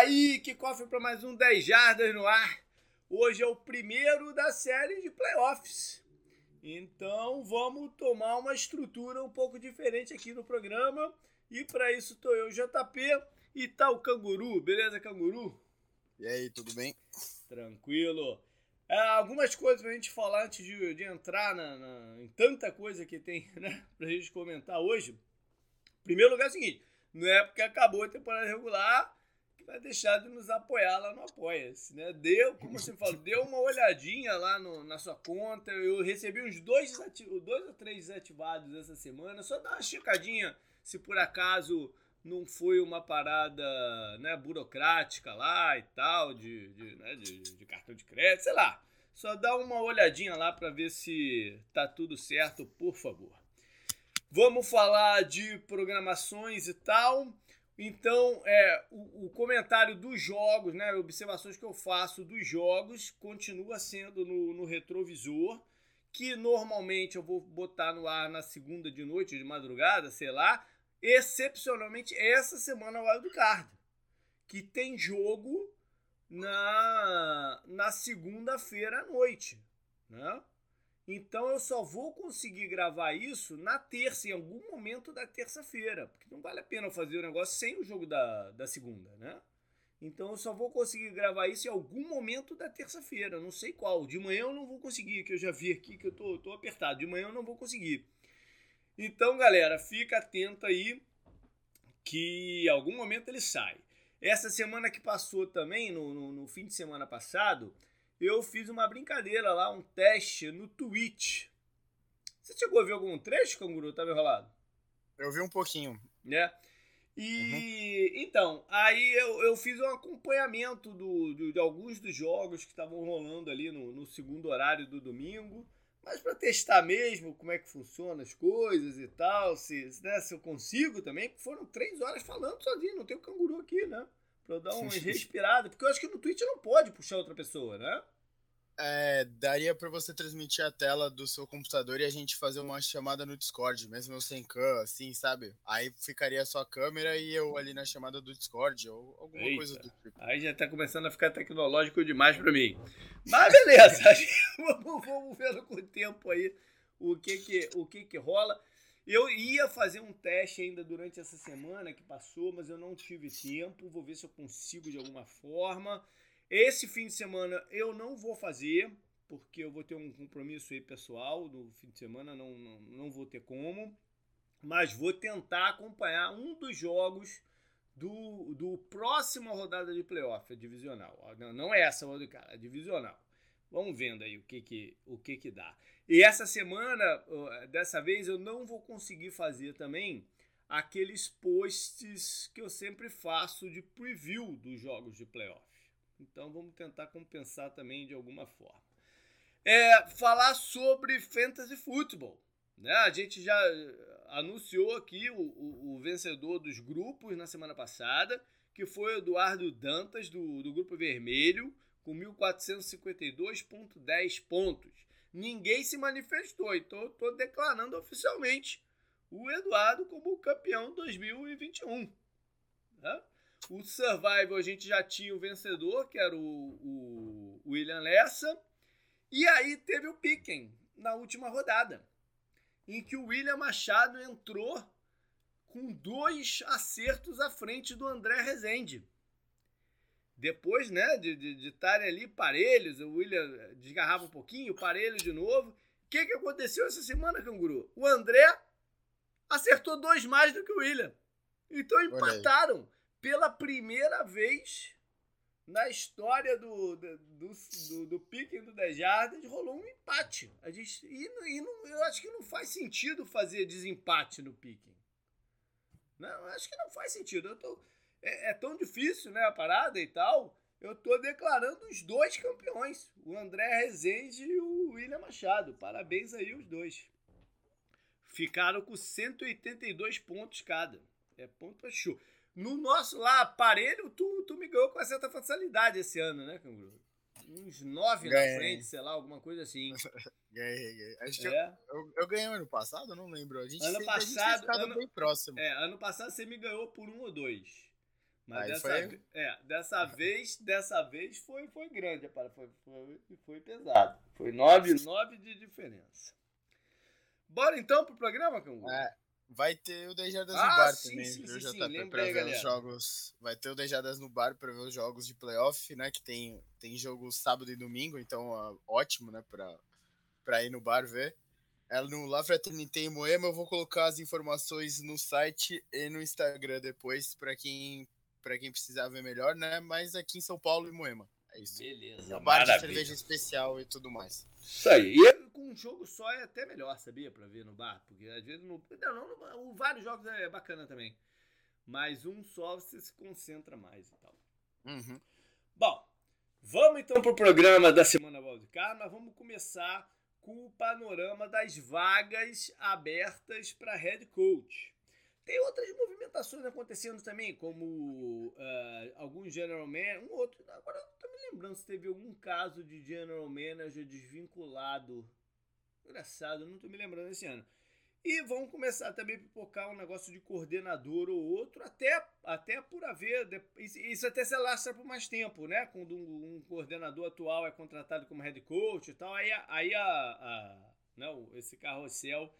aí, que cofre para mais um 10 Jardas no ar. Hoje é o primeiro da série de playoffs. Então vamos tomar uma estrutura um pouco diferente aqui no programa. E para isso estou eu, JP, e tá o Canguru. Beleza, Canguru? E aí, tudo bem? Tranquilo. É, algumas coisas pra gente falar antes de, de entrar na, na, em tanta coisa que tem né, pra gente comentar hoje. Em primeiro lugar é o seguinte: não é porque acabou a temporada regular que vai deixar de nos apoiar lá no Apoia-se, né? Deu, como você falou, deu uma olhadinha lá no, na sua conta. Eu recebi uns dois, dois ou três desativados essa semana. Só dá uma checadinha se por acaso não foi uma parada né, burocrática lá e tal, de, de, né, de, de cartão de crédito, sei lá. Só dá uma olhadinha lá para ver se tá tudo certo, por favor. Vamos falar de programações e tal. Então, é, o, o, comentário dos jogos, né, observações que eu faço dos jogos, continua sendo no, no, retrovisor, que normalmente eu vou botar no ar na segunda de noite, de madrugada, sei lá. Excepcionalmente, essa semana o do Card, que tem jogo na, na segunda-feira à noite, né? Então eu só vou conseguir gravar isso na terça, em algum momento da terça-feira. Porque não vale a pena fazer o negócio sem o jogo da, da segunda, né? Então eu só vou conseguir gravar isso em algum momento da terça-feira. Não sei qual. De manhã eu não vou conseguir, que eu já vi aqui que eu tô, tô apertado. De manhã eu não vou conseguir. Então, galera, fica atento aí que em algum momento ele sai. Essa semana que passou também, no, no, no fim de semana passado, eu fiz uma brincadeira lá, um teste no Twitch. Você chegou a ver algum trecho, Canguru? Tava enrolado? Eu vi um pouquinho. Né? E uhum. então, aí eu, eu fiz um acompanhamento do, do de alguns dos jogos que estavam rolando ali no, no segundo horário do domingo. Mas para testar mesmo como é que funciona as coisas e tal, se, né, se eu consigo também, foram três horas falando sozinho, não tem o canguru aqui, né? Pra eu dar uma respirada. Porque eu acho que no Twitch não pode puxar outra pessoa, né? É, daria para você transmitir a tela do seu computador e a gente fazer uma chamada no Discord, mesmo eu sem cam, assim, sabe? Aí ficaria só a câmera e eu ali na chamada do Discord ou alguma Eita. coisa do tipo. Aí já tá começando a ficar tecnológico demais para mim. Mas beleza, vamos, vamos vendo com o tempo aí o que que, o que que rola. Eu ia fazer um teste ainda durante essa semana que passou, mas eu não tive tempo. Vou ver se eu consigo de alguma forma. Esse fim de semana eu não vou fazer, porque eu vou ter um compromisso aí pessoal no fim de semana, não, não, não vou ter como. Mas vou tentar acompanhar um dos jogos do, do próxima rodada de playoff, a divisional. Não, não é essa, cara, a divisional. Vamos vendo aí o que que, o que que dá. E essa semana, dessa vez, eu não vou conseguir fazer também aqueles posts que eu sempre faço de preview dos jogos de playoff. Então vamos tentar compensar também de alguma forma. É, falar sobre fantasy futebol. Né? A gente já anunciou aqui o, o, o vencedor dos grupos na semana passada, que foi o Eduardo Dantas, do, do Grupo Vermelho, com 1.452,10 pontos. Ninguém se manifestou, então eu estou declarando oficialmente o Eduardo como campeão 2021. Né? O Survival a gente já tinha o vencedor, que era o, o William Lessa. E aí teve o Piquen na última rodada, em que o William Machado entrou com dois acertos à frente do André Rezende. Depois, né, de estarem ali parelhos, o William desgarrava um pouquinho, parelho de novo. O que, que aconteceu essa semana, Canguru? O André acertou dois mais do que o William. Então empataram pela primeira vez na história do, do, do, do, do Piquen do 10 Jardas, rolou um empate. A gente, e, e não, eu acho que não faz sentido fazer desempate no Piquen. Não, acho que não faz sentido. Eu tô, é, é, tão difícil né, a parada e tal. Eu tô declarando os dois campeões, o André Rezende e o William Machado. Parabéns aí os dois. Ficaram com 182 pontos cada. É ponto show. No nosso lá, aparelho, tu, tu me ganhou com uma certa facilidade esse ano, né, Canguru? Uns nove ganhei. na frente, sei lá, alguma coisa assim. ganhei, ganhei. Acho é. eu, eu, ganhei ano passado, não lembro. A gente ano passado, a gente ano, bem próximo. É, ano passado você me ganhou por um ou dois. Mas dessa, foi... é, dessa vez, dessa vez foi, foi grande, foi, foi, foi pesado. Foi nove, nove de diferença. Bora então pro programa, Cangu? É, vai ter o Dejadas ah, no bar sim, também, sim, viu, sim, JP? Sim, pra ver galera. os jogos. Vai ter o Dejadas no bar pra ver os jogos de playoff, né? Que tem, tem jogo sábado e domingo, então ó, ótimo, né? Pra, pra ir no bar ver. É no La Fraternité em Moema, eu vou colocar as informações no site e no Instagram depois, para quem para quem precisar ver melhor, né? Mas aqui em São Paulo e Moema. É isso. Beleza. Um bar de cerveja especial e tudo mais. Isso aí. E com um jogo só é até melhor, sabia? Pra ver no bar. Porque às vezes no. Não, não, no, vários jogos é bacana também. Mas um só você se concentra mais e tal. Uhum. Bom, vamos então pro programa da Semana Wildcard, mas vamos começar com o panorama das vagas abertas para head coach. Tem outras movimentações acontecendo também, como uh, alguns general manager, um outro, agora eu não tô me lembrando se teve algum caso de general manager desvinculado. Engraçado, não tô me lembrando esse ano. E vão começar também a pipocar um negócio de coordenador ou outro, até, até por haver. Isso até se alastra por mais tempo, né? Quando um, um, coordenador atual é contratado como head coach e tal, aí, aí a, a, não, né, esse carrossel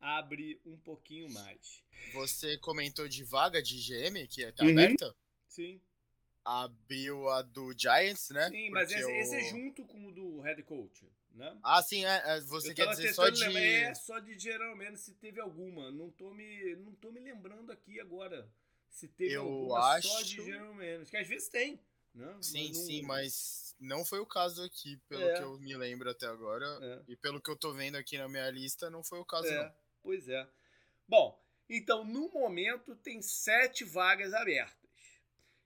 abre um pouquinho mais. Você comentou de vaga de GM que está uhum. aberta? Sim. Abriu a do Giants, né? Sim, mas esse, esse, é junto com o do head coach, né? Ah, sim, é, é você quer dizer só de... É, só de geralmente se teve alguma. Não tô me, não tô me lembrando aqui agora se teve Eu alguma acho... só de geralmente. Que às vezes tem. Né? Sim, não... sim, mas não foi o caso aqui, pelo é. que eu me lembro até agora. É. E pelo que eu tô vendo aqui na minha lista, não foi o caso, é. não. Pois é. Bom, então no momento tem sete vagas abertas,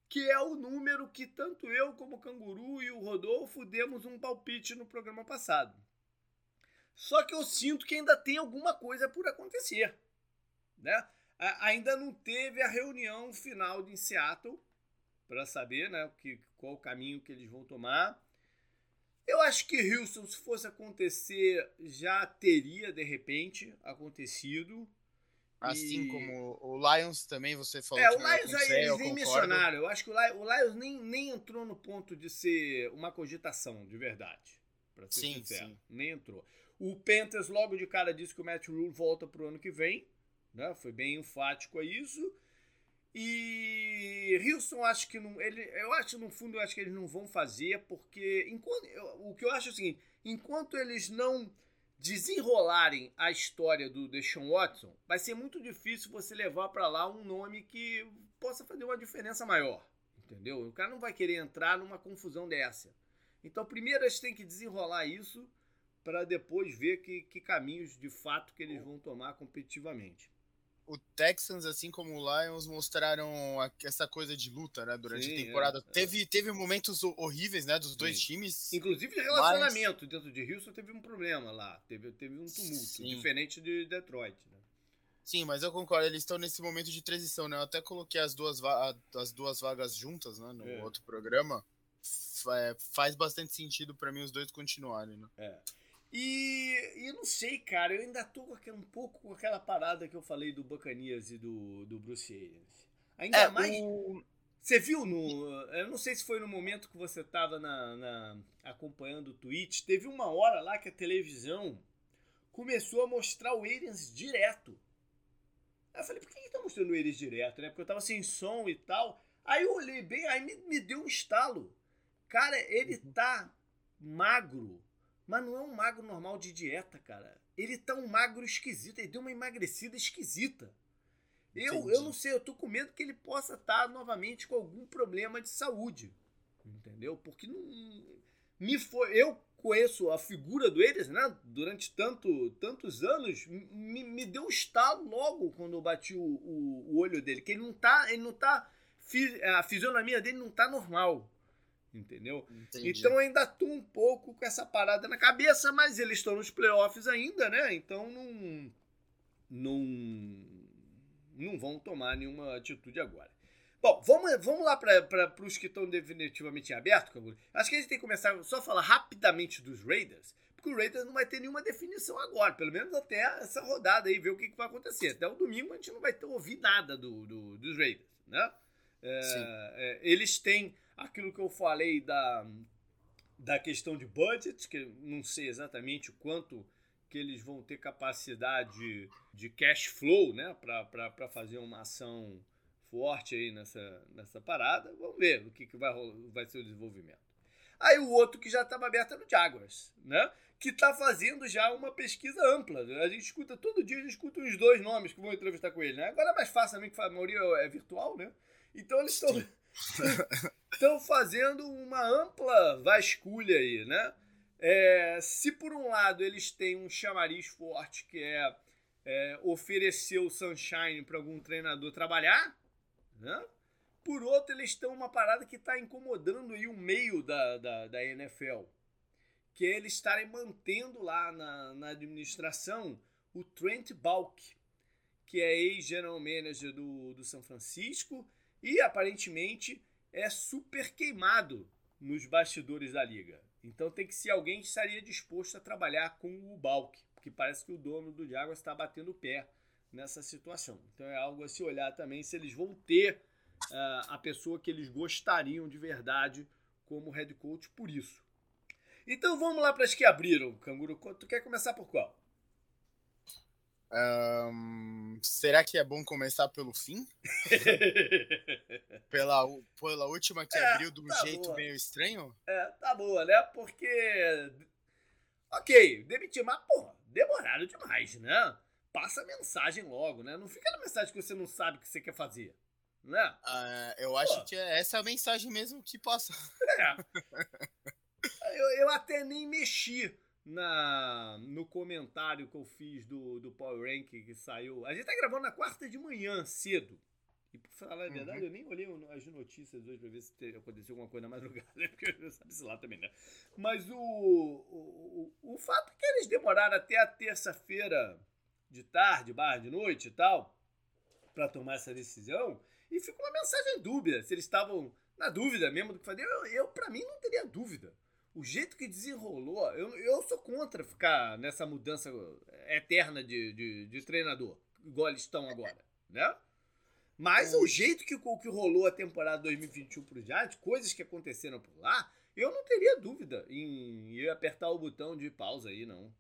que é o número que tanto eu como o Canguru e o Rodolfo demos um palpite no programa passado. Só que eu sinto que ainda tem alguma coisa por acontecer, né? ainda não teve a reunião final de Seattle para saber, né, que, qual o caminho que eles vão tomar. Eu acho que Houston, se fosse acontecer, já teria de repente acontecido. Assim e... como o Lions também, você falou é, que o Lions aí, eles nem mencionaram. Eu acho que o Lions nem, nem entrou no ponto de ser uma cogitação, de verdade. Pra ser sim, sincero. Sim. Nem entrou. O Panthers logo de cara disse que o Matt Rule volta pro ano que vem. Né? Foi bem enfático a isso. E Houston acho que não, ele, eu acho no fundo eu acho que eles não vão fazer porque enquanto, eu, o que eu acho é o seguinte, enquanto eles não desenrolarem a história do Deshaun Watson, vai ser muito difícil você levar para lá um nome que possa fazer uma diferença maior, entendeu? O cara não vai querer entrar numa confusão dessa. Então, primeiro eles têm que desenrolar isso para depois ver que, que caminhos de fato que eles vão tomar competitivamente o Texans, assim como o Lions, mostraram essa coisa de luta, né, durante Sim, a temporada. É, teve, é. teve momentos horríveis, né, dos Sim. dois times. Inclusive de relacionamento mas... dentro de Houston teve um problema lá, teve, teve um tumulto, Sim. diferente de Detroit, né? Sim, mas eu concordo, eles estão nesse momento de transição, né? Eu até coloquei as duas, as duas vagas juntas, né, no é. outro programa. É, faz bastante sentido para mim os dois continuarem, né? É. E, e não sei, cara, eu ainda tô um pouco com aquela parada que eu falei do Bacanias e do, do Bruce Arians. Ainda é, mais. O... Você viu no. Eu não sei se foi no momento que você tava na, na, acompanhando o Twitch, teve uma hora lá que a televisão começou a mostrar o Arians direto. Aí eu falei, por que, que tá mostrando o Arians direto, né? Porque eu tava sem som e tal. Aí eu olhei bem, aí me, me deu um estalo. Cara, ele uhum. tá magro mas não é um magro normal de dieta, cara. Ele tá um magro esquisito. Ele deu uma emagrecida esquisita. Eu, eu não sei, eu tô com medo que ele possa estar tá novamente com algum problema de saúde. Entendeu? Porque não. Me foi. Eu conheço a figura do Eles, né? Durante tanto, tantos anos, me, me deu um estalo logo quando eu bati o, o, o olho dele. Que ele não tá. Ele não tá. A fisionomia dele não tá normal entendeu? Entendi. Então ainda tô um pouco com essa parada na cabeça, mas eles estão nos playoffs ainda, né? Então não não não vão tomar nenhuma atitude agora. Bom, vamos, vamos lá para os que estão definitivamente em aberto, Acho que a gente tem que começar só a falar rapidamente dos Raiders, porque o Raiders não vai ter nenhuma definição agora, pelo menos até essa rodada aí, ver o que, que vai acontecer. Até o domingo a gente não vai ter, ouvir nada do, do, dos Raiders, né? É, é, eles têm aquilo que eu falei da, da questão de budget, que não sei exatamente o quanto que eles vão ter capacidade de cash flow né, para fazer uma ação forte aí nessa, nessa parada. Vamos ver o que, que vai, vai ser o desenvolvimento. Aí o outro que já estava aberto é no Jaguars, né? Que está fazendo já uma pesquisa ampla. A gente escuta todo dia, a gente escuta os dois nomes que vão entrevistar com ele, né? Agora é mais fácil também, que a maioria é virtual, né? Então eles estão estão fazendo uma ampla vasculha aí, né? É, se por um lado eles têm um chamariz forte que é, é oferecer o sunshine para algum treinador trabalhar, né? Por outro, eles estão uma parada que está incomodando aí o meio da, da, da NFL, que é eles estarem mantendo lá na, na administração o Trent Balk, que é ex-general manager do, do São Francisco e aparentemente é super queimado nos bastidores da liga. Então tem que ser alguém que estaria disposto a trabalhar com o Balk, porque parece que o dono do Jaguars está batendo o pé nessa situação. Então é algo a se olhar também se eles vão ter uh, a pessoa que eles gostariam de verdade como head coach por isso. Então vamos lá para as que abriram, Canguru. Tu quer começar por qual? Um, será que é bom começar pelo fim? pela, pela última que é, abriu de um tá jeito boa. meio estranho? É, tá boa, né? Porque. Ok, demitir, mas, porra, demoraram demais, né? passa a mensagem logo, né? Não fica na mensagem que você não sabe o que você quer fazer, né? Uh, eu acho que é essa a mensagem mesmo que passa. É. eu, eu até nem mexi na, no comentário que eu fiz do, do Power Rank que saiu. A gente tá gravando na quarta de manhã, cedo. E por falar a verdade, uhum. eu nem olhei as notícias hoje pra ver se aconteceu alguma coisa na madrugada, porque eu sabe-se lá também, né? Mas o, o, o, o fato é que eles demoraram até a terça-feira de tarde, barra de noite e tal, para tomar essa decisão. E ficou uma mensagem dúbia, se eles estavam na dúvida mesmo do que fazer. Eu, eu para mim, não teria dúvida. O jeito que desenrolou, eu, eu sou contra ficar nessa mudança eterna de, de, de treinador, igual eles estão agora, né? Mas o jeito que, que rolou a temporada 2021 pro Giants, coisas que aconteceram por lá, eu não teria dúvida em, em apertar o botão de pausa aí, não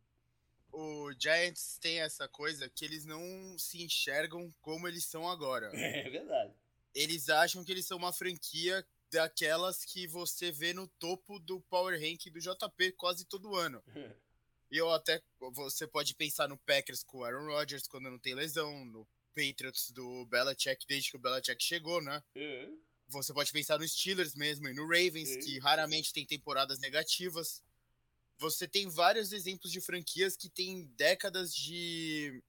o Giants tem essa coisa que eles não se enxergam como eles são agora. É verdade. Eles acham que eles são uma franquia daquelas que você vê no topo do Power Rank do JP quase todo ano. e eu até você pode pensar no Packers com o Aaron Rodgers quando não tem lesão, no Patriots do Belichick desde que o Belichick chegou, né? Uhum. Você pode pensar no Steelers mesmo e no Ravens, uhum. que raramente tem temporadas negativas você tem vários exemplos de franquias que têm décadas de,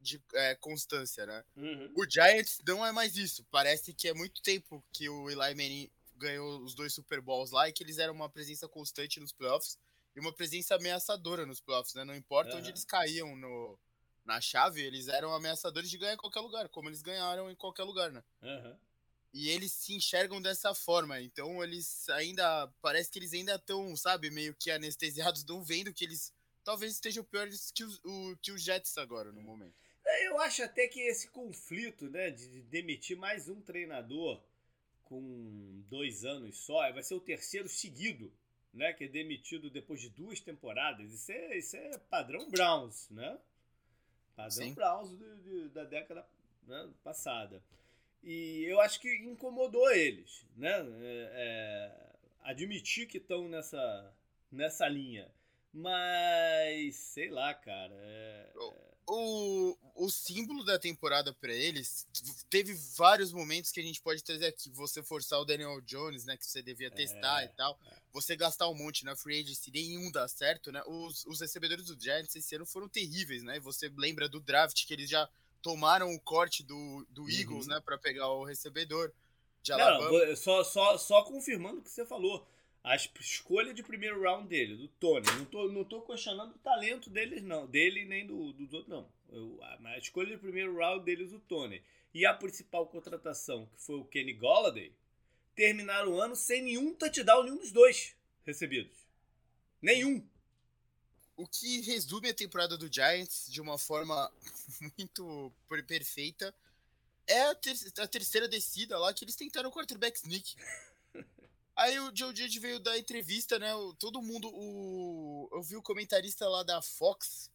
de é, constância, né? Uhum. O Giants não é mais isso. Parece que é muito tempo que o Eli Manning ganhou os dois Super Bowls lá e que eles eram uma presença constante nos playoffs e uma presença ameaçadora nos playoffs, né? Não importa uhum. onde eles caíam no, na chave, eles eram ameaçadores de ganhar em qualquer lugar, como eles ganharam em qualquer lugar, né? Uhum e eles se enxergam dessa forma. Então eles ainda. Parece que eles ainda estão, sabe, meio que anestesiados, não vendo que eles talvez estejam piores que os, o, que os Jets agora no momento. É, eu acho até que esse conflito, né, de demitir mais um treinador com dois anos só, vai ser o terceiro seguido, né, que é demitido depois de duas temporadas. Isso é, isso é padrão Browns, né? Padrão Sim. Browns de, de, da década né, passada. E eu acho que incomodou eles, né? É, é, admitir que estão nessa, nessa linha. Mas, sei lá, cara. É, o, o símbolo da temporada para eles teve vários momentos que a gente pode trazer aqui. Você forçar o Daniel Jones, né? Que você devia testar é, e tal. É. Você gastar um monte na free agency, nenhum dá certo, né? Os, os recebedores do Giants esse ano foram terríveis, né? Você lembra do draft que eles já tomaram o corte do, do uhum. Eagles, né, para pegar o recebedor de Alabama. Não, só, só, só confirmando o que você falou. A escolha de primeiro round dele, do Tony. Não tô, não tô questionando o talento deles, não. Dele nem do, dos outros, não. Eu, a, escolha de primeiro round deles, o Tony. E a principal contratação, que foi o Kenny Golladay, terminaram o ano sem nenhum touchdown, nenhum dos dois recebidos. Nenhum o que resume a temporada do Giants de uma forma muito perfeita é a, ter a terceira descida lá que eles tentaram o quarterback sneak. Aí o Joe Judge veio dar entrevista, né? Todo mundo. O, eu vi o comentarista lá da Fox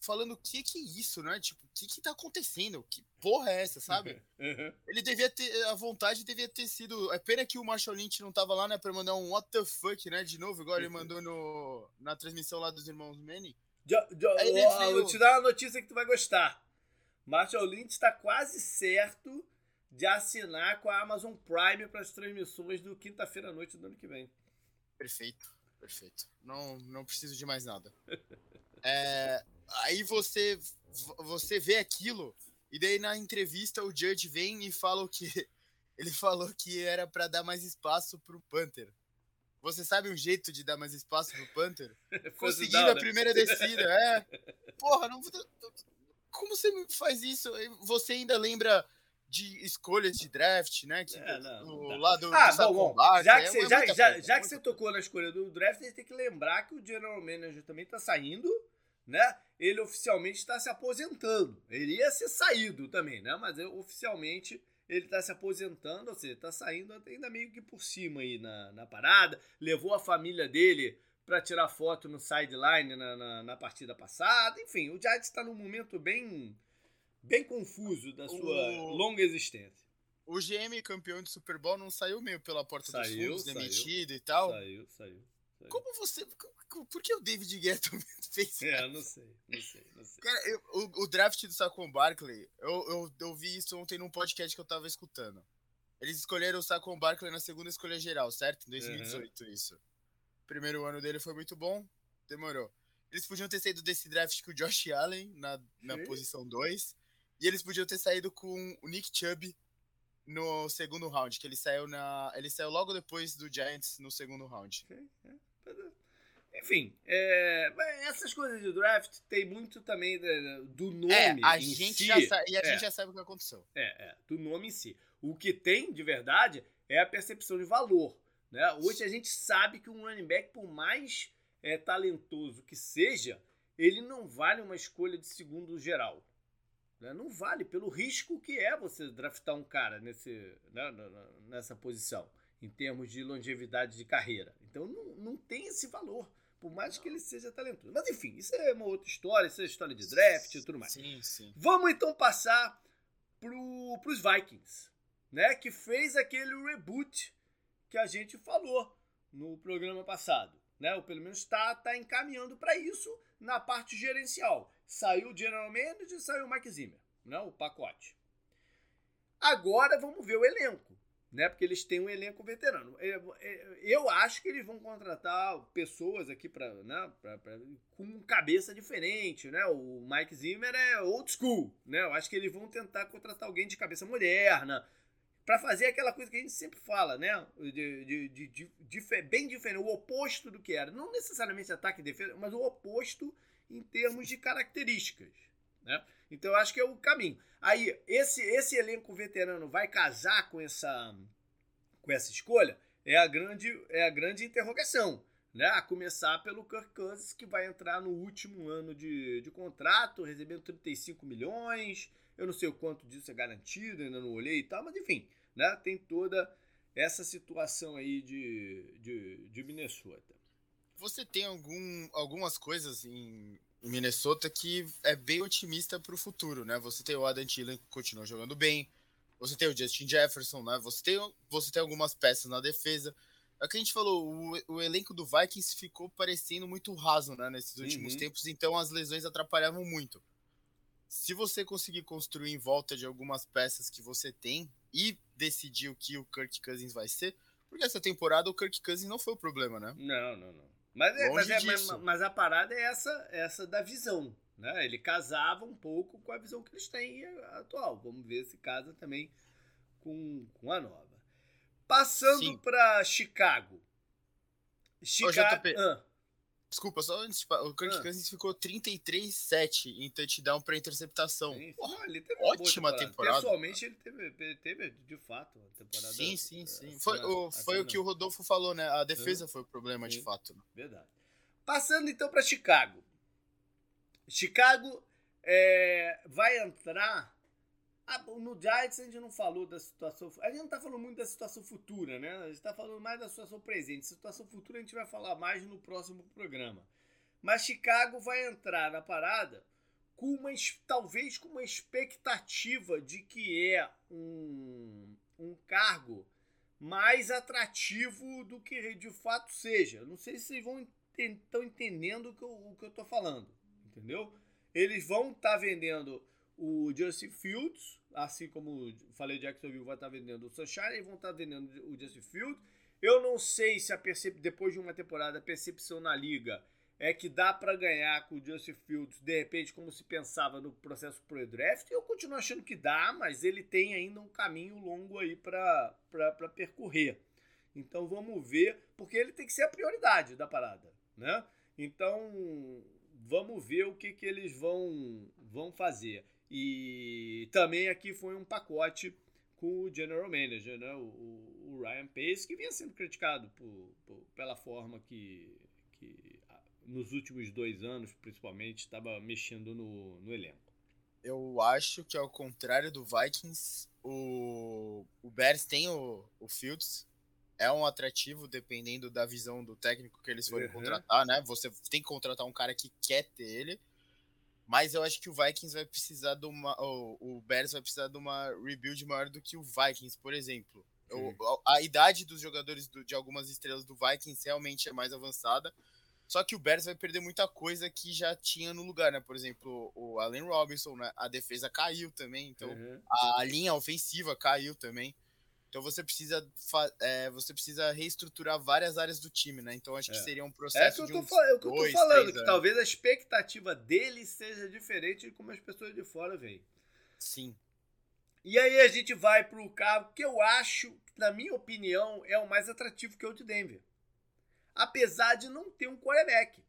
falando o que que é isso, né? Tipo, o que que tá acontecendo? Que porra é essa, sabe? Uhum. Ele devia ter. A vontade devia ter sido. É pena que o Marshall Lynch não tava lá, né? Pra mandar um what the fuck, né? De novo, igual ele mandou no, na transmissão lá dos irmãos. Jo, jo, ó, veio- Vou te dar uma notícia que tu vai gostar. Marshall Lynch está quase certo de assinar com a Amazon Prime para as transmissões do quinta-feira à noite do ano que vem. Perfeito, perfeito. Não, não preciso de mais nada. É, aí você, você vê aquilo, e daí na entrevista o Judge vem e fala o que. Ele falou que era pra dar mais espaço pro Panther. Você sabe um jeito de dar mais espaço pro Panther? Conseguindo down, a né? primeira descida, é. Porra, não. Como você faz isso? Você ainda lembra de escolhas de draft, né? Que, É, não, não o lado do Ah, Saquon bom, bom. Barkley, Já que, é você, já, já, coisa, já que você tocou na escolha do draft, a gente tem que lembrar que o General Manager também está saindo, né? Ele oficialmente está se aposentando. Ele ia ser saído também, né? Mas oficialmente ele está se aposentando, ou seja, está saindo ainda meio que por cima aí na, na parada. Levou a família dele para tirar foto no sideline na, na, na partida passada. Enfim, o Giants está num momento bem, bem confuso da sua O- longa existência. O GM campeão de Super Bowl não saiu meio pela porta Saiu, dos fundos, saiu. demitido e tal. Saiu, saiu. saiu. Como você. Por que o David Guetta fez isso? É, não sei, não sei, não sei. Cara, eu- o, o draft do Saquon Barkley, eu, eu, eu vi isso ontem num podcast que eu tava escutando. Eles escolheram o Saquon Barkley na segunda escolha geral, certo? Em 2018, isso. Primeiro ano dele foi muito bom, demorou. Eles podiam ter saído desse draft com o Josh Allen na, na Sim. posição 2. E eles podiam ter saído com o Nick Chubb no segundo round, que ele saiu na. Ele saiu logo depois do Giants no segundo round. É. Enfim, é, essas coisas de draft tem muito também do nome É, a em gente si. já. E a É. gente já sabe o que aconteceu. É, é, do nome em si. O que tem de verdade é a percepção de valor. Né? Hoje a gente sabe que um running back, por mais é, talentoso que seja, ele não vale uma escolha de segundo geral. Né? Não vale pelo risco que é você draftar um cara nesse, né, nessa posição, em termos de longevidade de carreira. Então não, não tem esse valor, por mais que ele seja talentoso. Mas enfim, isso é uma outra história, isso é história de draft e tudo mais. Sim, sim. Vamos então passar pro, pros Vikings, né? Que fez aquele reboot que a gente falou no programa passado, né? Ou pelo menos está tá encaminhando para isso na parte gerencial. Saiu o General Manager, saiu o Mike Zimmer, né? O pacote. Agora vamos ver o elenco, né? Porque eles têm um elenco veterano. Eu, eu- eu acho que eles vão contratar pessoas aqui para, né? pra- pra- com cabeça diferente, né? O Mike Zimmer é old school, né? Eu acho que eles vão tentar contratar alguém de cabeça moderna para fazer aquela coisa que a gente sempre fala, né? De, de, de- bem diferente, o oposto do que era. Não necessariamente ataque e defesa, mas o oposto em termos de características, né? Então eu acho que é o caminho. Aí, esse, esse elenco veterano vai casar com essa, com essa escolha? É a grande, é a grande interrogação. Né? A começar pelo Kirk Cousins, que vai entrar no último ano de, de contrato, recebendo 35 milhões. Eu não sei o quanto disso é garantido, ainda não olhei e tal, mas enfim, né? tem toda essa situação aí de, de, de Minnesota. Você tem algum, algumas coisas em Minnesota que é bem otimista pro futuro, né? Você tem o Adam Thielen que continua jogando bem, você tem o Justin Jefferson, né? Você tem, você tem algumas peças na defesa. É o que a gente falou, o, o elenco do Vikings ficou parecendo muito raso, né? Nesses últimos Uhum. tempos, então as lesões atrapalhavam muito. Se você conseguir construir em volta de algumas peças que você tem e decidir o que o Kirk Cousins vai ser, porque essa temporada o Kirk Cousins não foi o problema, né? Não, não, não. Mas, é, mas, é- mas- mas a parada é essa, essa da visão. Né? Ele casava um pouco com a visão que eles têm atual. Vamos ver se casa também com, com a nova. Passando para Chicago. Chicago. JP. Ah, Desculpa, só antes, de fa- o Kirk Ah. Cousins ficou 33-7 em touchdown pra interceptação. sim, Porra, não, ele teve uma boa ótima temporada. Pessoalmente, ele teve, ele teve, de fato, uma temporada. sim, sim, eh, sim. Foi, o, foi o acima que o Rodolfo falou, né? A defesa foi o problema de Sim. fato. né? Verdade. Passando então para Chicago. Chicago é, vai entrar Ah, no Giants a gente não falou da situação. A gente não tá falando muito da situação futura, né? A gente tá falando mais da situação presente. Situação futura a gente vai falar mais no próximo programa. Mas Chicago vai entrar na parada com uma, talvez com uma expectativa de que é um, um cargo mais atrativo do que de fato seja. Não sei se vocês vão estão entendendo o que, eu, o que eu tô falando, entendeu? Eles vão estar tá vendendo o Justin Fields, assim como falei, Jacksonville vai estar tá vendendo o Sunshine, eles vão estar tá vendendo o Justin Fields. Eu não sei se a percep... depois de uma temporada a percepção na liga é que dá para ganhar com o Justin Fields, de repente, como se pensava no processo pro draft. Eu continuo achando que dá, mas ele tem ainda um caminho longo aí para percorrer. Então vamos ver, porque ele tem que ser a prioridade da parada, né? Então vamos ver o que, que eles vão, vão fazer. E também aqui foi um pacote com o General Manager, né? o, o Ryan Pace, que vinha sendo criticado por, por, pela forma que, que nos últimos dois anos, principalmente, estava mexendo no, no elenco. Eu acho que ao contrário do Vikings, o, o Bears tem o, o Fields, é um atrativo dependendo da visão do técnico que eles forem uhum. contratar, né? Você tem que contratar um cara que quer ter ele. Mas eu acho que o Vikings vai precisar de uma. O, Bears vai precisar de uma rebuild maior do que o Vikings, por exemplo. A, a, idade dos jogadores do, de algumas estrelas do Vikings realmente é mais avançada. Só que o Bears vai perder muita coisa que já tinha no lugar, né? Por exemplo, o Allen Robinson, né? a defesa caiu também, então uhum. a, a linha ofensiva caiu também. Então você precisa, é, você precisa reestruturar várias áreas do time, né? Então acho que é. seria um processo é que eu tô, de uns é o que eu tô falando, que talvez a expectativa dele seja diferente de como as pessoas de fora veem. Sim. E aí a gente vai pro carro que eu acho, na minha opinião, é o mais atrativo que é o de Denver. Apesar de não ter um quarterback.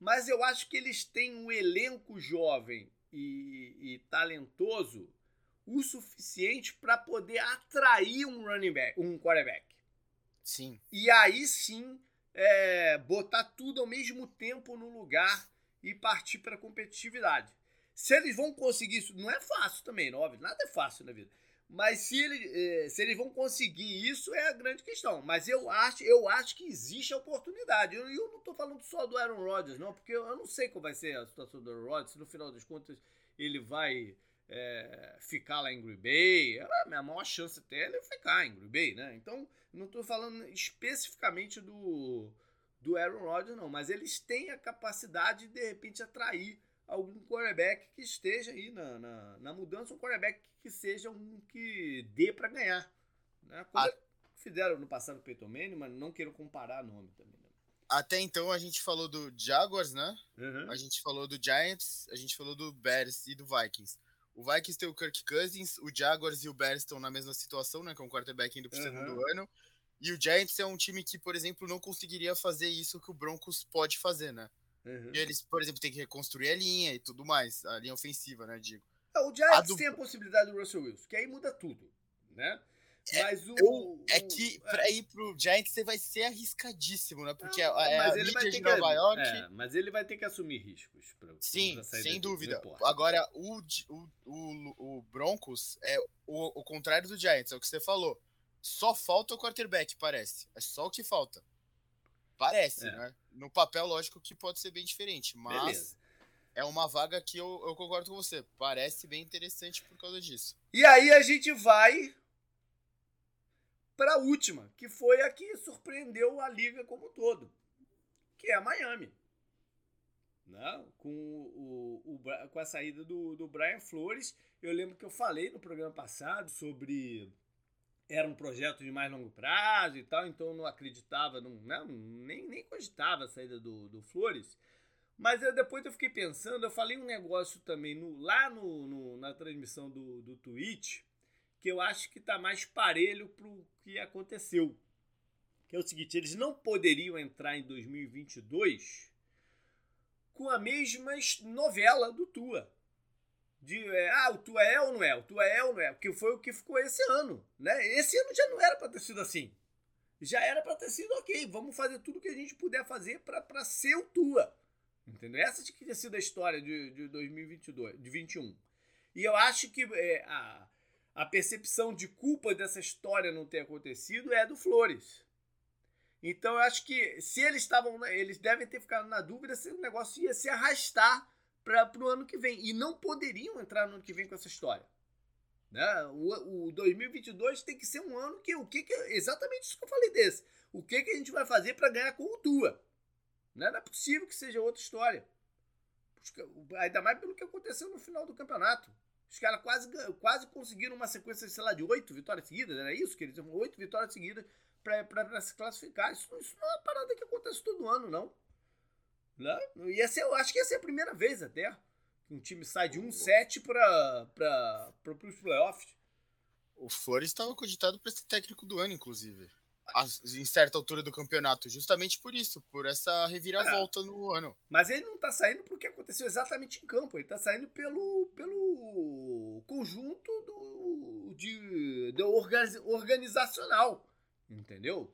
Mas eu acho que eles têm um elenco jovem e, e talentoso o suficiente para poder atrair um running back, um quarterback. Sim. E aí sim é, botar tudo ao mesmo tempo no lugar e partir para a competitividade. Se eles vão conseguir isso, não é fácil também, não, óbvio, nada é fácil na vida. Mas se, ele, é, se eles vão conseguir isso é a grande questão. Mas eu acho, eu acho que existe a oportunidade. Eu, eu não estou falando só do Aaron Rodgers, não, porque eu, eu não sei qual vai ser a situação do Aaron Rodgers. Se no final das contas ele vai é, ficar lá em Green Bay, a maior chance até é ficar em Green Bay, né? Então, não estou falando especificamente do, do Aaron Rodgers, não, mas eles têm a capacidade de, de repente, atrair algum quarterback que esteja aí na, na, na mudança, um quarterback que seja um que dê para ganhar. Né? Como a... fizeram no passado o Peyton Manning, mas não quero comparar nome também. Né? Até então a gente falou do Jaguars, né? Uhum. A gente falou do Giants, a gente falou do Bears e do Vikings. O Vikings tem o Kirk Cousins, o Jaguars e o Bears estão na mesma situação, né? Com o quarterback indo pro uhum. segundo ano. E o Giants é um time que, por exemplo, não conseguiria fazer isso que o Broncos pode fazer, né? Uhum. E eles, por exemplo, têm que reconstruir a linha e tudo mais, a linha ofensiva, né, digo. É, o Giants a do... tem a possibilidade do Russell Wilson, que aí muda tudo, né? É, mas o, eu, é que é. pra ir pro Giants você vai ser arriscadíssimo, né? Porque não, é a mídia de Nova que, York. É, mas ele vai ter que assumir riscos. Pra, Sim, pra sem dúvida. Agora, o, o, o, o Broncos é o, o contrário do Giants, é o que você falou. Só falta o quarterback, parece. É só o que falta. Parece, é. né? No papel, lógico que pode ser bem diferente, mas Beleza. é uma vaga que eu, eu concordo com você. Parece bem interessante por causa disso. E aí a gente vai para a última, que foi a que surpreendeu a liga como um todo, que é a Miami. Né? Com, o, o, com a saída do, do Brian Flores, eu lembro que eu falei no programa passado sobre era um projeto de mais longo prazo e tal, então não acreditava, não, não né? nem, nem cogitava a saída do, do Flores. Mas eu, depois eu fiquei pensando, eu falei um negócio também no, lá no, no, na transmissão do, do Twitch, que eu acho que está mais parelho para o que aconteceu. Que é o seguinte, eles não poderiam entrar em 2022 com a mesma novela do Tua. De, é, ah, o Tua é ou não é? O Tua é ou não é? Porque foi o que ficou esse ano. Né? Esse ano já não era para ter sido assim. Já era para ter sido ok. Vamos fazer tudo que a gente puder fazer para ser o Tua. Entendeu? Essa tinha que ter sido a história de, de 2022, de 21. E eu acho que é, a, a percepção de culpa dessa história não ter acontecido é do Flores. Então eu acho que se eles estavam. Eles devem ter ficado na dúvida se o negócio ia se arrastar para o ano que vem. E não poderiam entrar no ano que vem com essa história. Né? O, o 2022 tem que ser um ano que o que, que exatamente isso que eu falei desse. O que, que a gente vai fazer para ganhar Tua? Né? Não é possível que seja outra história. Ainda mais pelo que aconteceu no final do campeonato. Os caras quase, quase conseguiram uma sequência, sei lá, de oito vitórias seguidas. Era isso que eles oito vitórias seguidas para se classificar. Isso, isso, não é uma parada que acontece todo ano, não. não? Ia ser, eu acho que ia ser a primeira vez até que um time sai de 1-7 para os playoffs. O Flores estava cogitado para ser técnico do ano, inclusive. Em certa altura do campeonato, justamente por isso, por essa reviravolta é. no ano. Mas ele não está saindo porque aconteceu exatamente em campo, ele está saindo pelo, pelo conjunto do, de, do organizacional. Entendeu?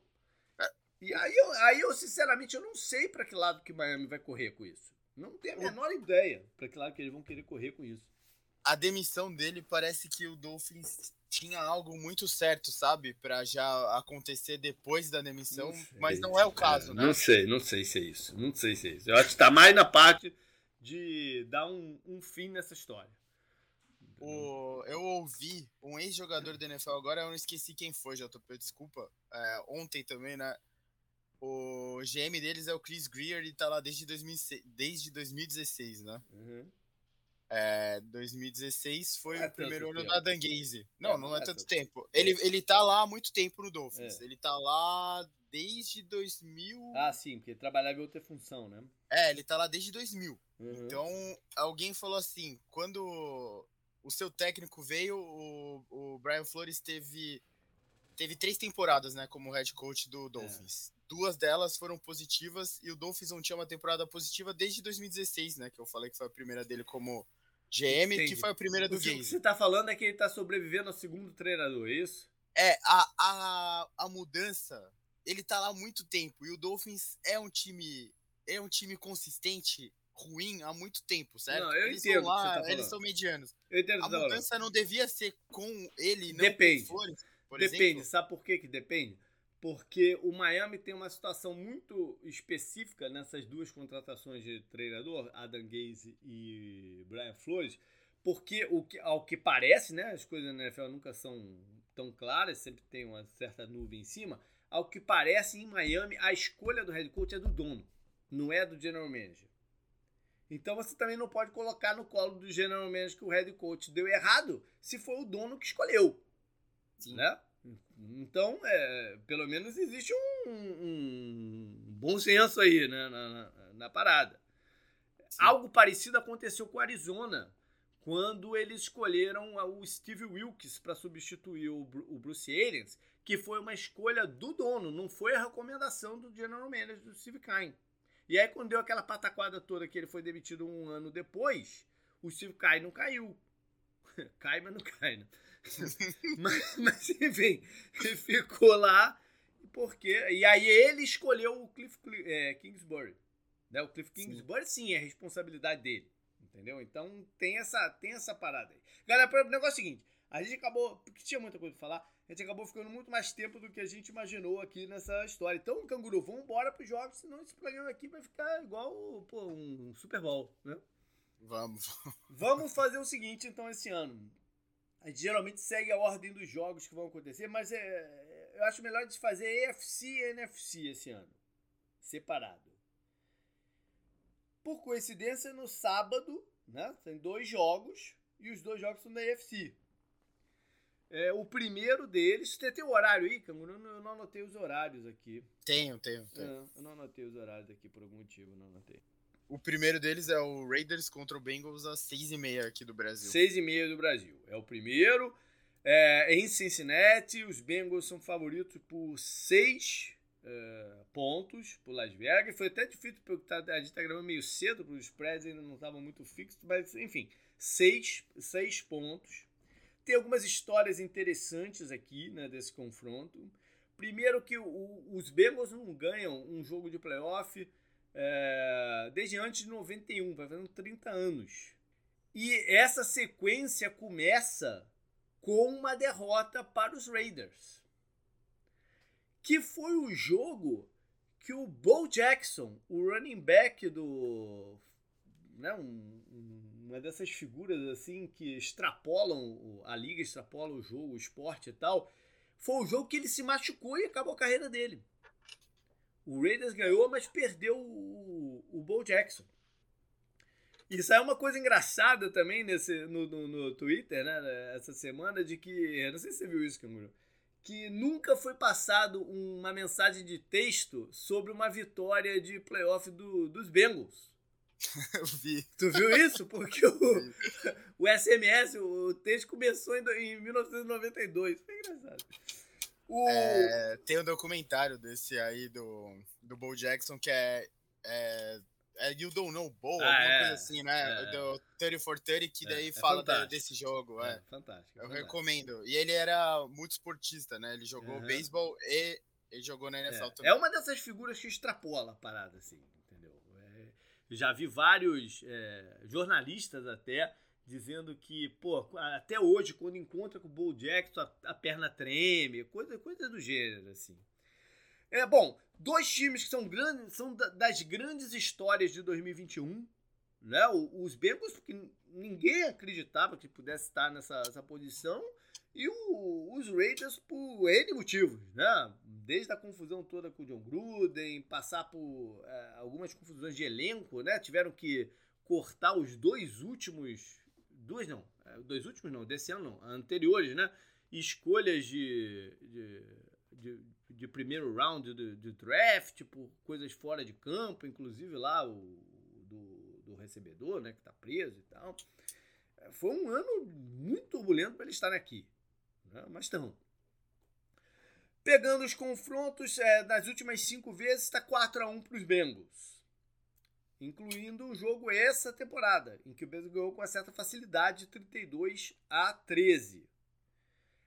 É. E aí eu, aí eu, sinceramente, eu não sei para que lado que Miami vai correr com isso. Não tenho a menor ideia para que lado que eles vão querer correr com isso. A demissão dele parece que o Dolphins tinha algo muito certo, sabe? para já acontecer depois da demissão, não mas não é o caso, é, né? Não sei, não sei se é isso. Não sei se é isso. Eu acho que tá mais na parte de dar um, um fim nessa história. O, eu ouvi um ex-jogador da NFL, agora eu não esqueci quem foi, tô desculpa. É, ontem também, né? O GM deles é o Chris Greer e tá lá desde, 2006, desde 2016, né? Uhum. É, 2016 foi é o primeiro ano tempo. da Dangaze. Não, é, não é, é tanto tempo. Ele, ele tá lá há muito tempo no Dolphins. É. Ele tá lá desde 2000. Ah, sim, porque trabalhava em outra função, né? É, ele tá lá desde 2000. Uhum. Então, alguém falou assim: quando o seu técnico veio, o, o Brian Flores teve, teve três temporadas, né, como head coach do Dolphins. Duas delas foram positivas e o Dolphins não tinha uma temporada positiva desde 2016, né, que eu falei que foi a primeira dele como GM, Entendi. que foi a primeira do Gaze. O que você tá falando é que ele tá sobrevivendo ao segundo treinador, é isso? É, a, a, a mudança, ele tá lá há muito tempo e o Dolphins é um time é um time consistente ruim há muito tempo, certo? Não, eu eles entendo. Lá, tá eles são medianos. Eu entendo. A mudança não devia ser com ele, não depende. com Flores, Depende. Exemplo. Sabe por que que depende? Porque o Miami tem uma situação muito específica nessas duas contratações de treinador, Adam Gaze e Brian Flores, porque o que, ao que parece, né, as coisas na NFL nunca são tão claras, sempre tem uma certa nuvem em cima. Ao que parece, em Miami, a escolha do head coach é do dono, não é do general manager. Então você também não pode colocar no colo do general manager que o head coach deu errado se for o dono que escolheu. Sim. Né? Então, é, pelo menos existe um, um bom senso aí né, na, na, na parada. Sim. Algo parecido aconteceu com o Arizona, quando eles escolheram o Steve Wilkes para substituir o, o Bruce Arians, que foi uma escolha do dono, não foi a recomendação do general manager do Steve Kine. E aí, quando deu aquela pataquada toda que ele foi demitido um ano depois, o Steve cai não caiu. cai, mas não cai, né? mas, mas, enfim, ficou lá porque. E aí ele escolheu o Cliff é, Kingsbury. Né? O Cliff Kingsbury, sim. sim, é responsabilidade dele. Entendeu? Então tem essa, tem essa parada aí. Galera, o negócio é o seguinte: a gente acabou. Porque tinha muita coisa pra falar a gente acabou ficando muito mais tempo do que a gente imaginou aqui nessa história. Então, canguru, vamos embora pros jogos, senão esse programa aqui vai ficar igual pô, um Super Bowl, né? Vamos. Vamos fazer o seguinte, então, esse ano. A gente geralmente segue a ordem dos jogos que vão acontecer, mas é, eu acho melhor de fazer EFC e NFC esse ano. Separado. Por coincidência, no sábado, né? Tem dois jogos e os dois jogos são da EFC. É, o primeiro deles. Você tem o horário aí, Canguru? Eu não anotei os horários aqui. Tenho, tenho, tenho. É, eu não anotei os horários aqui por algum motivo, não anotei. O primeiro deles é o Raiders contra o Bengals às 6h30 aqui do Brasil. 6h30 do Brasil. É o primeiro. É, em Cincinnati, os Bengals são favoritos por 6 é, pontos por Las Vegas. Foi até difícil, porque tá, a gente está gravando meio cedo, porque os spreads ainda não estavam muito fixos, mas enfim, 6 pontos. Tem algumas histórias interessantes aqui, né, desse confronto. Primeiro que o, os Bengals não ganham um jogo de playoff é, desde antes de 91, vai fazendo 30 anos. E essa sequência começa com uma derrota para os Raiders. Que foi o jogo que o Bo Jackson, o running back do. Né, um, uma dessas figuras assim que extrapolam a liga, extrapolam o jogo, o esporte e tal, foi o jogo que ele se machucou e acabou a carreira dele. O Raiders ganhou, mas perdeu o, o Bo Jackson. Isso é uma coisa engraçada também nesse, no, no, no, Twitter, né? Essa semana, de que. Não sei se você viu isso, Canguru. Que nunca foi passado uma mensagem de texto sobre uma vitória de playoff do, dos Bengals. Eu vi. Tu viu isso? Porque o, o SMS, o texto começou em, em 1992. Foi engraçado. O... É, tem um documentário desse aí do, do Bo Jackson que é, é é You Don't Know Bowl, ah, alguma é, coisa assim, né? É, do 30 for 30, que é, daí é, fala desse jogo. É, fantástico. Eu fantástico. recomendo. E ele era muito esportista, né? Ele jogou uhum. beisebol e ele jogou na NFL é, também. É uma dessas figuras que extrapola a parada, assim, entendeu? eu já vi vários jornalistas até dizendo que, pô, até hoje, quando encontra com o Bull Jackson, a, a perna treme, coisa, coisa do gênero, assim. É bom, dois times que são grandes, são das grandes histórias de 2021, né? Os Bengals, porque ninguém acreditava que pudesse estar nessa, nessa posição, e o, os Raiders por N motivos, né? Desde a confusão toda com o John Gruden, passar por é, algumas confusões de elenco, né? Tiveram que cortar os dois últimos, duas não, é, dois últimos não, desse ano não, anteriores, né? Escolhas de, de, de de primeiro round do, do, draft, por coisas fora de campo, inclusive lá o do, do recebedor, né, que está preso e tal. É, foi um ano muito turbulento para eles estarem aqui, né, mas estão. Pegando os confrontos, é, nas últimas cinco vezes está 4 a 1 para os Bengals, incluindo o jogo essa temporada, em que o Bengals ganhou com uma certa facilidade, 32 a 13.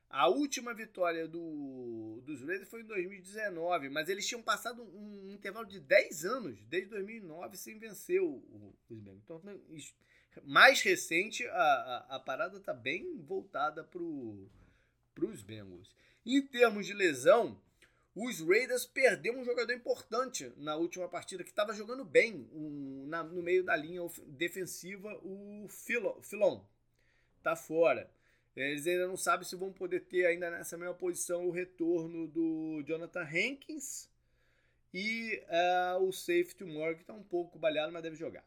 A última vitória do, dos Raiders foi em 2019, mas eles tinham passado um, um intervalo de 10 anos, desde 2009, sem vencer o, os Bengals. Então, mais recente, a, a, a parada está bem voltada para os Bengals. Em termos de lesão, os Raiders perderam um jogador importante na última partida, que estava jogando bem um, na, no meio da linha defensiva, o Filon. Está fora. Eles ainda não sabem se vão poder ter ainda nessa mesma posição o retorno do Jonathan Hankins e uh, o safety Morgan, está um pouco balhado, mas deve jogar.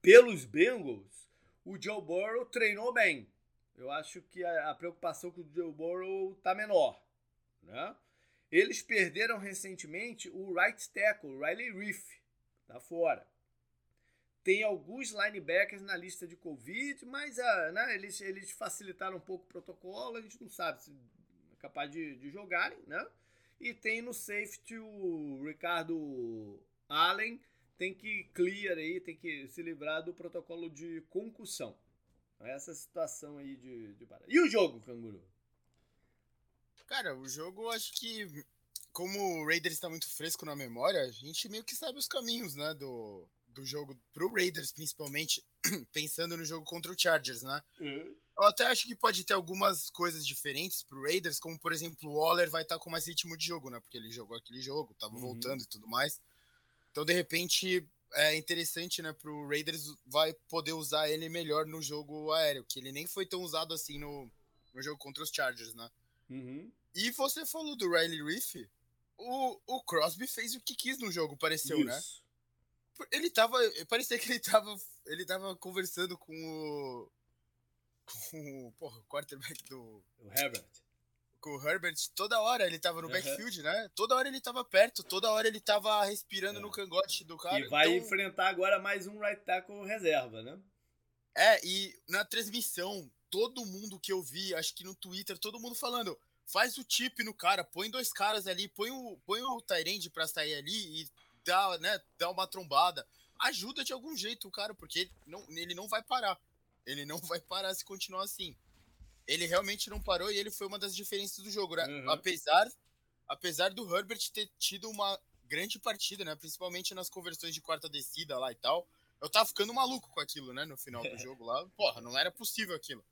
Pelos Bengals, o Joe Burrow treinou bem. Eu acho que a, a preocupação com o Joe Burrow está menor. Né? Eles perderam recentemente o right tackle, Riley Reef, tá fora tem alguns linebackers na lista de Covid, mas uh, né, eles, eles facilitaram um pouco o protocolo, a gente não sabe se é capaz de, de jogarem, né? E tem no safety o Ricardo Allen, tem que clear aí, tem que se livrar do protocolo de concussão. Essa situação aí de, de E o jogo, Canguru? Cara, o jogo acho que, como o Raiders está muito fresco na memória, a gente meio que sabe os caminhos, né, do, do jogo pro Raiders, principalmente, pensando no jogo contra o Chargers, né? Uhum. Eu até acho que pode ter algumas coisas diferentes pro Raiders, como por exemplo, o Waller vai estar tá com mais ritmo de jogo, né? Porque ele jogou aquele jogo, tava uhum. voltando e tudo mais. Então, de repente, é interessante, né, pro Raiders vai poder usar ele melhor no jogo aéreo, que ele nem foi tão usado assim no, no jogo contra os Chargers, né? Uhum. E você falou do Riley Reef, o, o Crosby fez o que quis no jogo, pareceu, né? Isso. né? Ele tava. Parecia que ele tava. Ele tava conversando com o. Com o. Porra, o quarterback do. O Herbert. Com o Herbert. Toda hora ele tava no uhum. backfield, né? Toda hora ele tava perto, toda hora ele tava respirando é. no cangote do cara. E vai então... enfrentar agora mais um right tackle reserva, né? É, e na transmissão, todo mundo que eu vi, acho que no Twitter, todo mundo falando faz o tip no cara, põe dois caras ali, põe o, põe o Tyrande pra sair ali e dá, né, dá uma trombada. Ajuda de algum jeito o cara, porque ele não, ele não vai parar. Ele não vai parar se continuar assim. Ele realmente não parou e ele foi uma das diferenças do jogo, né? Uhum. Apesar, apesar do Herbert ter tido uma grande partida, né? Principalmente nas conversões de quarta descida lá e tal. Eu tava ficando maluco com aquilo, né? No final do jogo lá. Porra, não era possível aquilo.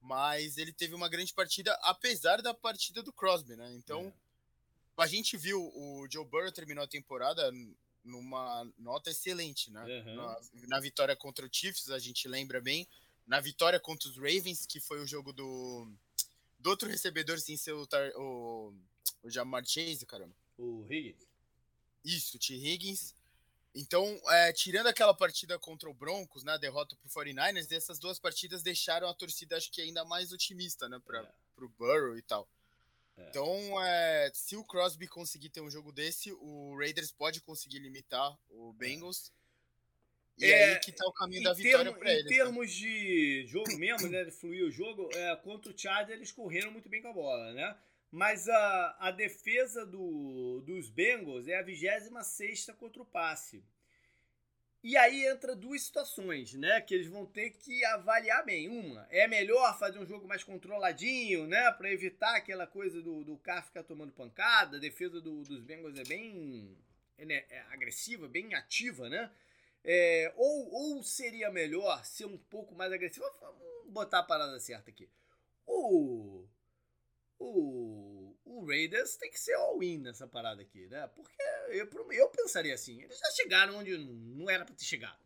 Mas ele teve uma grande partida, apesar da partida do Crosby, né? Então, é. a gente viu o Joe Burrow terminou a temporada numa nota excelente, né? Uhum. Na, na, vitória contra o Chiefs, a gente lembra bem. Na vitória contra os Ravens, que foi o jogo do, do outro recebedor sem ser o, o, o Jamar Chase, caramba. O Higgins. Isso, o T. Higgins. Então, é, tirando aquela partida contra o Broncos, né, a derrota pro 49ers, essas duas partidas deixaram a torcida, acho que ainda mais otimista, né, para é. pro Burrow e tal. É. Então, é, se o Crosby conseguir ter um jogo desse, o Raiders pode conseguir limitar o Bengals. E é, aí que tá o caminho da vitória para eles. Em né? termos de jogo mesmo, né, de fluir o jogo, é, contra o Chad eles correram muito bem com a bola, né? Mas a, a defesa do, dos Bengals é a 26 contra o passe. E aí entra duas situações, né? Que eles vão ter que avaliar bem. Uma, é melhor fazer um jogo mais controladinho, né? Para evitar aquela coisa do, do carro ficar tomando pancada. A defesa do, dos Bengals é bem é, é agressiva, bem ativa, né? É, ou, ou seria melhor ser um pouco mais agressivo? Vamos botar a parada certa aqui. O o, o Raiders tem que ser all-in nessa parada aqui, né? Porque eu, eu pensaria assim, eles já chegaram onde não era pra ter chegado.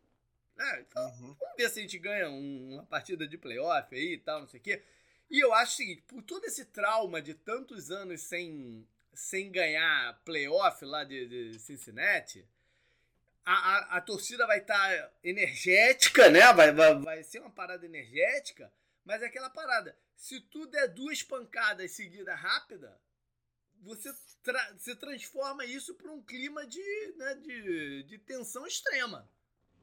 Né? Então, uhum. vamos ver se a gente ganha um, uma partida de playoff aí e tal, não sei o quê. E eu acho o seguinte, por todo esse trauma de tantos anos sem, sem ganhar playoff lá de, de Cincinnati, a, a, a, torcida vai estar tá energética, né? Vai, vai, vai ser uma parada energética, mas é aquela parada. Se tu der duas pancadas seguidas rápida, você, tra você transforma isso para um clima de, né, de, de tensão extrema,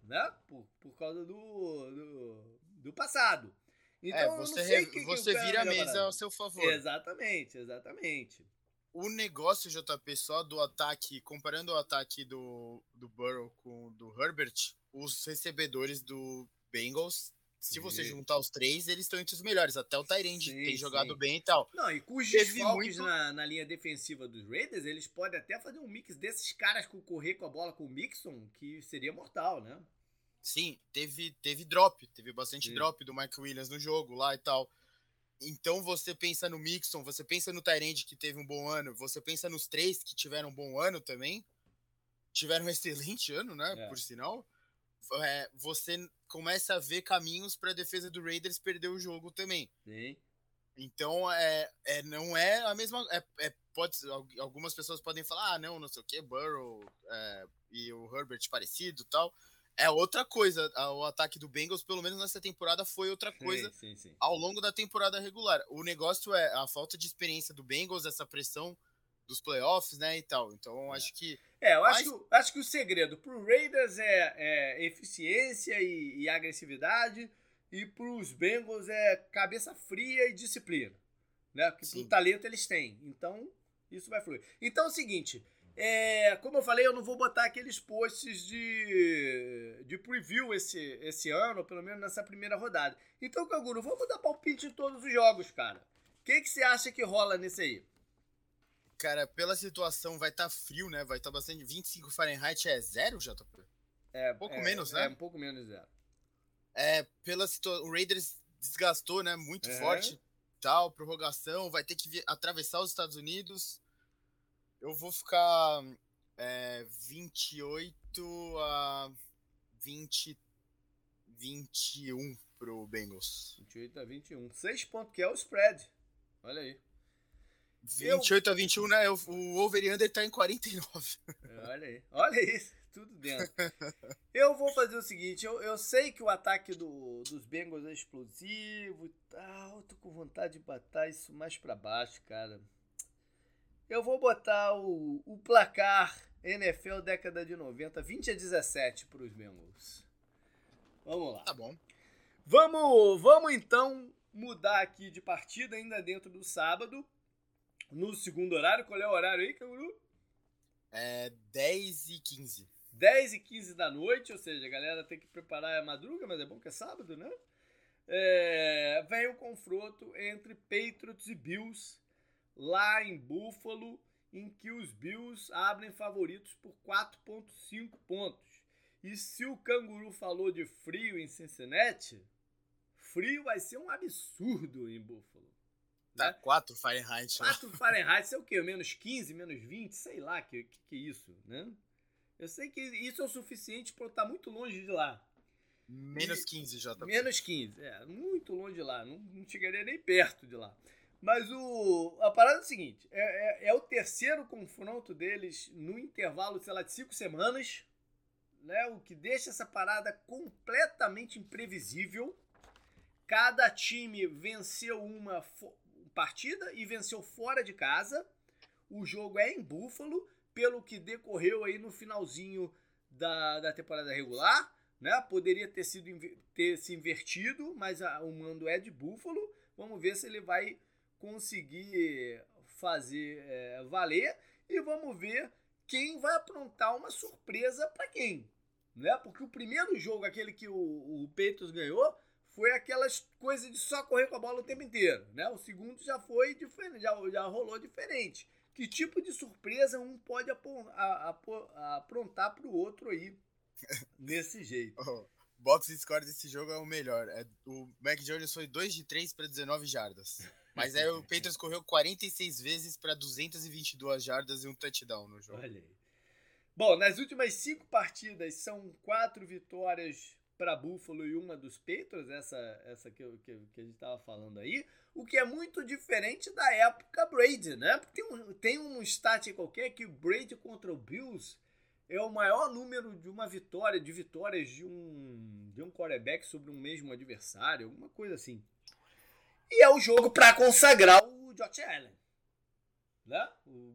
né? Por, por causa do, do, do passado. Então, é, você, que você que vira a mesa ao seu favor. Exatamente, exatamente. O negócio, JP, só do ataque, comparando o ataque do, do Burrow com o do Herbert, os recebedores do Bengals se você juntar os três, eles estão entre os melhores. Até o Tyrande tem jogado bem e tal. Não, e com os desfalques muito... na, na linha defensiva dos Raiders, eles podem até fazer um mix desses caras com correr com a bola com o Mixon, que seria mortal, né? Sim, teve, teve drop, teve bastante Sim. drop do Mike Williams no jogo lá e tal. Então você pensa no Mixon, você pensa no Tyrande que teve um bom ano, você pensa nos três que tiveram um bom ano também. Tiveram um excelente ano, né? É. Por sinal. É, você começa a ver caminhos para a defesa do Raiders perder o jogo também. Sim. Então, é, é, não é a mesma. É, é, pode, algumas pessoas podem falar, ah, não, não sei o que, Burrow é, e o Herbert parecido tal. É outra coisa. O ataque do Bengals, pelo menos nessa temporada, foi outra coisa sim, sim, sim. ao longo da temporada regular. O negócio é a falta de experiência do Bengals, essa pressão dos playoffs, né, e tal. Então, acho que é, eu acho, que, acho que o segredo pro Raiders é, é eficiência e, e, agressividade, e pros Bengals é cabeça fria e disciplina. Né? Porque o talento eles têm. Então, isso vai fluir. Então é o seguinte. É, como eu falei, eu não vou botar aqueles posts de, de preview esse, esse ano, pelo menos nessa primeira rodada. Então, Canguru, vamos dar palpite em todos os jogos, cara. O que, que você acha que rola nesse aí? Cara, pela situação vai estar tá frio, né? Vai estar tá bastante. 25 Fahrenheit é zero, JP? É. Um pouco é, menos, né? É, um pouco menos zero. É, pela situação. O Raiders desgastou, né? Muito é. forte. Tal, prorrogação. Vai ter que atravessar os Estados Unidos. Eu vou ficar é, 28 a 20, 21 pro Bengals. 28 a 21. 6 pontos, que é o spread. Olha aí. 28 eu... a 21, né? O over under tá em 49. Olha aí. Olha isso. Tudo dentro. eu vou fazer o seguinte: eu, eu sei que o ataque do, dos Bengals é explosivo e tal. Eu tô com vontade de botar isso mais para baixo, cara. Eu vou botar o, o placar NFL década de 90, 20 a 17 para os Bengals. Vamos lá. Tá bom. Vamos, vamos então mudar aqui de partida ainda dentro do sábado no segundo horário. Qual é o horário aí, Canguru? É 10 e 15. 10 e 15 da noite, ou seja, a galera tem que preparar a madruga, mas é bom que é sábado, né? É, vem o confronto entre Patriots e Bills lá em Buffalo, em que os Bills abrem favoritos por 4,5 pontos. E se o canguru falou de frio em Cincinnati, frio vai ser um absurdo em Buffalo. Dá né? 4 Fahrenheit. 4 né? Fahrenheit, é o quê? Menos 15, menos 20? Sei lá, que, que, que é isso, né? Eu sei que isso é o suficiente para eu estar muito longe de lá. Menos 15 já tá. Menos 15, é, muito longe de lá, não, não chegaria nem perto de lá. Mas o, a parada é o seguinte: é, é, é, o terceiro confronto deles no intervalo, sei lá, de cinco semanas, né? O que deixa essa parada completamente imprevisível. Cada time venceu uma partida e venceu fora de casa. O jogo é em Buffalo, pelo que decorreu aí no finalzinho da, da temporada regular. Né? Poderia ter sido ter se invertido, mas a, o mando é de Buffalo. Vamos ver se ele vai conseguir fazer é, valer e vamos ver quem vai aprontar uma surpresa para quem, né? Porque o primeiro jogo, aquele que o, o Peitos ganhou, foi aquelas coisas de só correr com a bola o tempo inteiro, né? O segundo já foi diferente, já, já rolou diferente. Que tipo de surpresa um pode aprontar para o outro aí nesse jeito? Oh, box score desse jogo é o melhor. É, o Mac Jones foi 2 de 3 para 19 jardas. Mas aí o Patriots correu 46 vezes para 222 jardas e um touchdown no jogo. Olha aí. Bom, nas últimas cinco partidas são quatro vitórias para Buffalo e uma dos Patriots, essa, essa que, que, que a gente estava falando aí, o que é muito diferente da época Brady, né? Porque tem um, tem um stat qualquer que o Brady contra o Bills é o maior número de uma vitória, de vitórias de um, de um quarterback sobre um mesmo adversário, alguma coisa assim. E é o jogo para consagrar o Josh Allen. Né? O,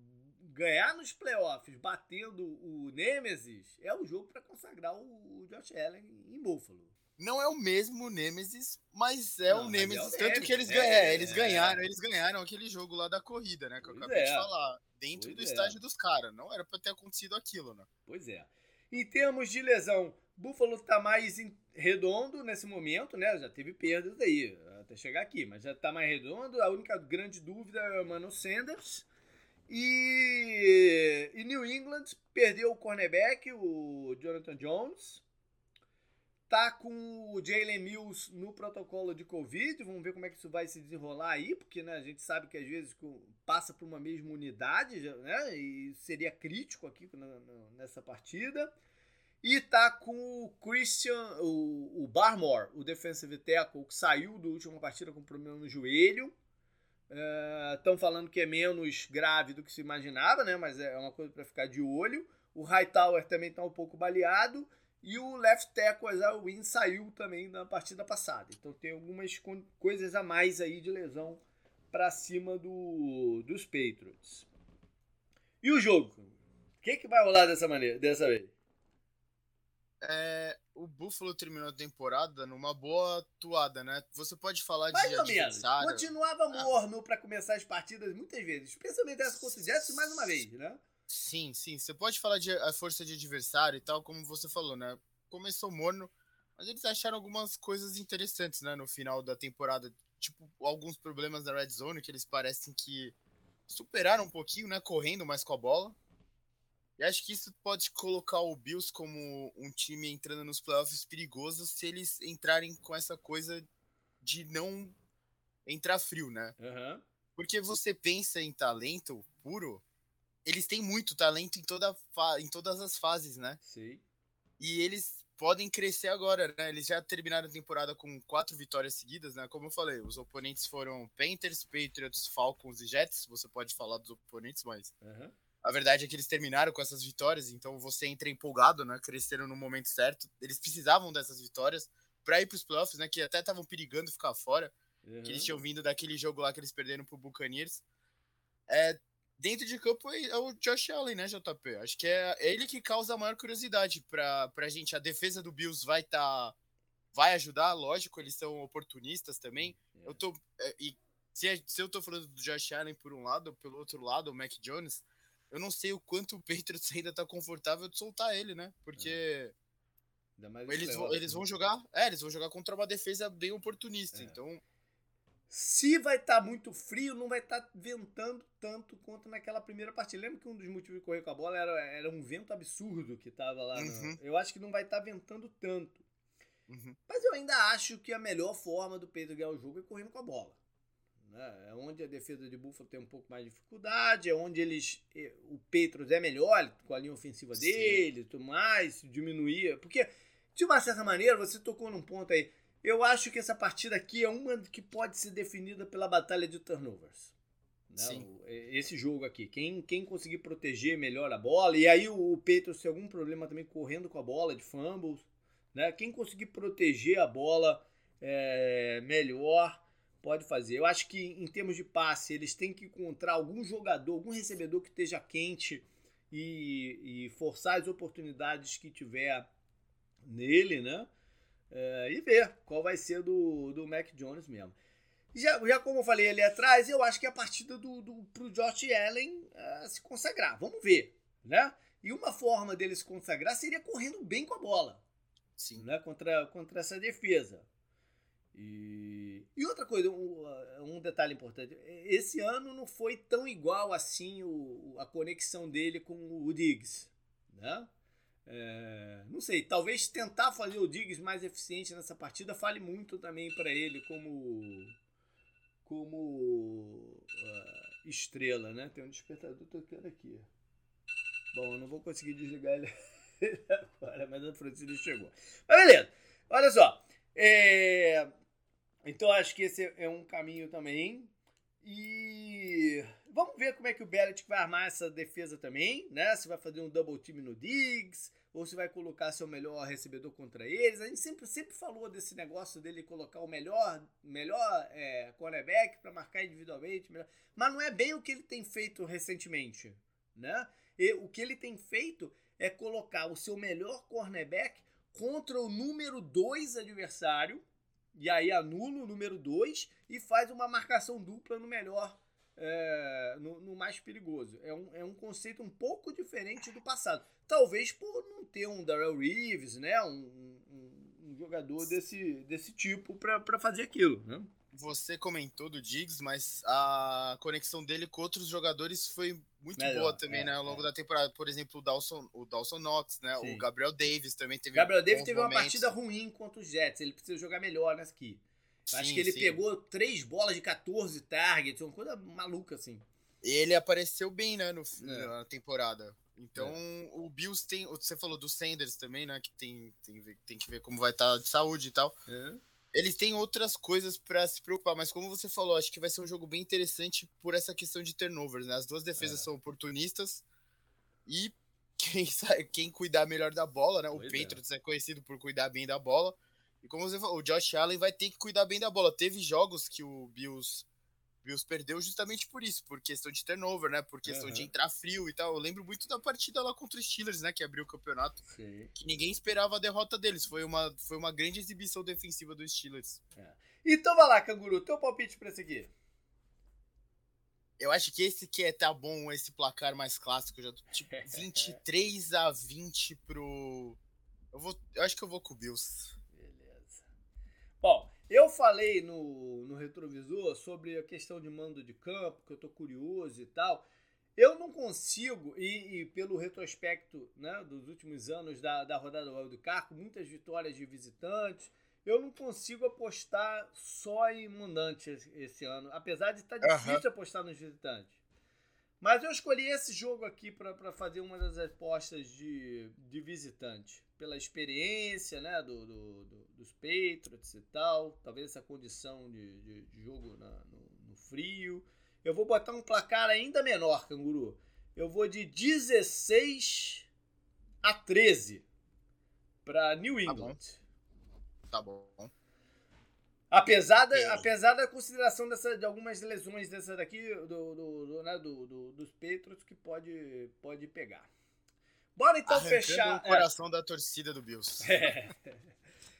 ganhar nos playoffs batendo o Nemesis é o jogo para consagrar o, Josh Allen em Buffalo. Não é o mesmo Nemesis, mas é não, o Nemesis, é o tanto que eles, é, eles é. ganharam, eles ganharam aquele jogo lá da corrida, né? Que eu acabei de é. falar. Dentro pois do estágio dos caras. Não era para ter acontecido aquilo, né? Pois é. Em termos de lesão, Buffalo tá mais redondo nesse momento, né? Já teve perdas aí até chegar aqui, mas já tá mais redondo. A única grande dúvida é o Mano Sanders. E, e New England perdeu o cornerback, o Jonathan Jones. Tá com o Jalen Mills no protocolo de Covid. Vamos ver como é que isso vai se desenrolar aí, porque né, a gente sabe que às vezes passa por uma mesma unidade, né? E seria crítico aqui nessa partida. E tá com o Christian, o, o o defensive tackle, que saiu da última partida com problema no joelho. Estão falando que é menos grave do que se imaginava, né? Mas é uma coisa para ficar de olho. O Hightower também está um pouco baleado. E o left tackle Wynn saiu também na partida passada. Então tem algumas coisas a mais aí de lesão para cima do, dos Patriots. E o jogo? O que, que vai rolar dessa maneira, dessa vez? é, o Buffalo terminou a temporada numa boa atuada, né? Você pode falar mais de ou menos. Continuava ah. morno para começar as partidas muitas vezes, especialmente essa contra o Jets mais uma vez, né? Sim, sim. Você pode falar de a força de adversário e tal, como você falou, né? Começou morno, mas eles acharam algumas coisas interessantes, né? No final da temporada, tipo alguns problemas da red zone que eles parecem que superaram um pouquinho, né? Correndo mais com a bola. E acho que isso pode colocar o Bills como um time entrando nos playoffs perigoso se eles entrarem com essa coisa de não entrar frio, né? Uhum. Porque você pensa em talento puro, eles têm muito talento em, toda em todas as fases, né? Sim. E eles podem crescer agora, né? Eles já terminaram a temporada com quatro vitórias seguidas, né? Como eu falei, os oponentes foram Panthers, Patriots, Falcons e Jets. Você pode falar dos oponentes, mas uhum. A verdade é que eles terminaram com essas vitórias, então você entra empolgado, né? Cresceram no momento certo. Eles precisavam dessas vitórias para ir para os playoffs, né? Que até estavam perigando ficar fora. Uhum. Que eles tinham vindo daquele jogo lá que eles perderam pro Buccaneers. É, dentro de campo é, é o Josh Allen, né, JP? Acho que é ele que causa a maior curiosidade pra, pra gente. A defesa do Bills vai estar. Tá, vai ajudar, lógico, eles são oportunistas também. Eu tô. É, e se, se eu tô falando do Josh Allen por um lado, pelo outro lado, o Mac Jones eu não sei o quanto o Patriots ainda tá confortável de soltar ele, né? Porque é. eles, vão, eles vão né? jogar, é, eles vão jogar contra uma defesa bem oportunista. É. Então, Se vai estar tá muito frio, não vai estar tá ventando tanto quanto naquela primeira partida. Lembra que um dos motivos de correr com a bola era, era um vento absurdo que estava lá. Uhum. No... Eu acho que não vai estar tá ventando tanto. Uhum. Mas eu ainda acho que a melhor forma do Pedro ganhar o jogo é correndo com a bola. Né? É onde a defesa de Buffalo tem um pouco mais de dificuldade, é onde eles. O Petros é melhor com a linha ofensiva Sim. dele, tudo mais, diminuir. Porque, de uma certa maneira, você tocou num ponto aí. Eu acho que essa partida aqui é uma que pode ser definida pela batalha de turnovers. Né? Esse jogo aqui. Quem, quem conseguir proteger melhor a bola. E aí o Petros tem algum problema também correndo com a bola de fumbles. Né? Quem conseguir proteger a bola é, melhor pode fazer. Eu acho que em termos de passe, eles têm que encontrar algum jogador, algum recebedor que esteja quente e, e forçar as oportunidades que tiver nele, né? É, e ver qual vai ser do, do Mac Jones mesmo. Já, já como eu falei ali atrás, eu acho que é a partida do, do, pro Josh Allen uh, se consagrar. Vamos ver, né? E uma forma dele se consagrar seria correndo bem com a bola. Sim. Né? Contra, contra essa defesa. E, e outra coisa, um, um, detalhe importante. Esse ano não foi tão igual assim o, a conexão dele com o Diggs. Né? É, não sei, talvez tentar fazer o Diggs mais eficiente nessa partida fale muito também para ele como como uh, estrela, né? Tem um despertador tocando aqui. Bom, eu não vou conseguir desligar ele agora, mas a Francina chegou. Mas beleza, olha só. É, então acho que esse é um caminho também. E vamos ver como é que o Belichick vai armar essa defesa também, né? Se vai fazer um double team no Diggs, ou se vai colocar seu melhor recebedor contra eles. A gente sempre, sempre falou desse negócio dele colocar o melhor, melhor é, cornerback para marcar individualmente, melhor. mas não é bem o que ele tem feito recentemente, né? E o que ele tem feito é colocar o seu melhor cornerback contra o número 2 adversário e aí anula o número 2 e faz uma marcação dupla no melhor, é, no, no, mais perigoso. É um, é um conceito um pouco diferente do passado. Talvez por não ter um Darrell Reeves, né? Um, um, um jogador desse, desse tipo para fazer aquilo, né? Você comentou do Diggs, mas a conexão dele com outros jogadores foi muito Melhor, boa também, é, né? Ao longo é. da temporada. Por exemplo, o Dawson, o Dawson Knox, né? Sim. O Gabriel Davis também teve. Gabriel Davis teve momentos. uma partida ruim contra os Jets. Ele precisa jogar melhor nessa aqui. Sim, Acho que ele sim. pegou três bolas de 14 targets, uma coisa maluca assim. Ele apareceu bem, né, no, é. na temporada. Então, é. o Bills tem. Você falou do Sanders também, né? Que tem, tem, tem que ver como vai estar tá de saúde e tal. É eles têm outras coisas para se preocupar, mas como você falou, acho que vai ser um jogo bem interessante por essa questão de turnovers, né? As duas defesas é. são oportunistas e quem, quem cuidar melhor da bola, né? O pois é. Patriots é conhecido por cuidar bem da bola. E como você falou, o Josh Allen vai ter que cuidar bem da bola. Teve jogos que o Bills Bills perdeu justamente por isso, por questão de turnover, né? Por questão uhum. de entrar frio e tal. Eu lembro muito da partida lá contra os Steelers, né? Que abriu o campeonato. Sim. Que ninguém esperava a derrota deles. Foi uma, foi uma grande exibição defensiva dos Steelers. É. Então vai lá, Canguru, teu palpite pra seguir. Eu acho que esse que é tá bom, esse placar mais clássico, já tipo 23 a 20 pro eu vou, eu acho que eu vou com o Bills. Eu falei no, no retrovisor sobre a questão de mando de campo, que eu tô curioso e tal. Eu não consigo, e, e pelo retrospecto né, dos últimos anos da, da rodada do Carco, muitas vitórias de visitantes, eu não consigo apostar só em mandantes esse ano, apesar de estar tá difícil uhum. apostar nos visitantes. Mas eu escolhi esse jogo aqui para fazer uma das apostas de, de visitante. Pela experiência né, do, do, do, dos Patriots e tal. Talvez essa condição de, de, de jogo na, no, no, frio. Eu vou botar um placar ainda menor, canguru. Eu vou de 16 a 13 para New tá England. Tá bom. Tá bom. Apesar da, apesar da consideração dessa, de algumas lesões dessa daqui, do, do, do, né, do, do dos Patriots, que pode, pode pegar. Bora então Arrancando fechar. o coração é. da torcida do Bills. É.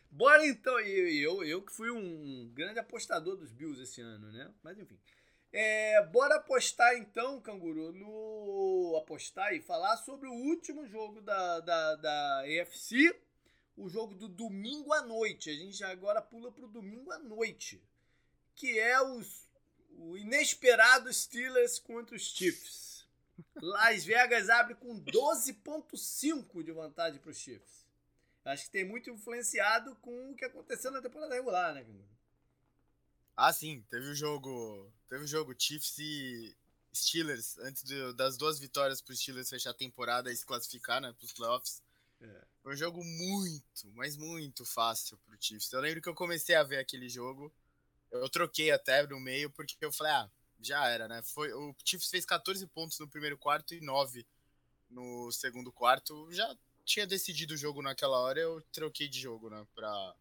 Bora então, e eu, eu que fui um grande apostador dos Bills esse ano, né? Mas enfim. É, bora apostar então, Canguru, no apostar e falar sobre o último jogo da, da, da EFC o jogo do domingo à noite. A gente agora pula para o domingo à noite. que é os, o inesperado Steelers contra os Chiefs. Las Vegas abre com 12,5 de vantagem para os Chiefs. Acho que tem muito influenciado com o que aconteceu na temporada regular, né? Ah, sim. Teve o jogo. Teve o jogo Chiefs e Steelers antes de, das duas vitórias para os Steelers fechar a temporada e se classificar, né, para os playoffs. É. Foi um jogo muito, mas muito fácil pro Chiefs. Eu lembro que eu comecei a ver aquele jogo, eu troquei até no meio, porque eu falei, ah, já era, né? Foi, o Chiefs fez 14 pontos no primeiro quarto e 9 no segundo quarto. Já tinha decidido o jogo naquela hora, eu troquei de jogo, né? Pra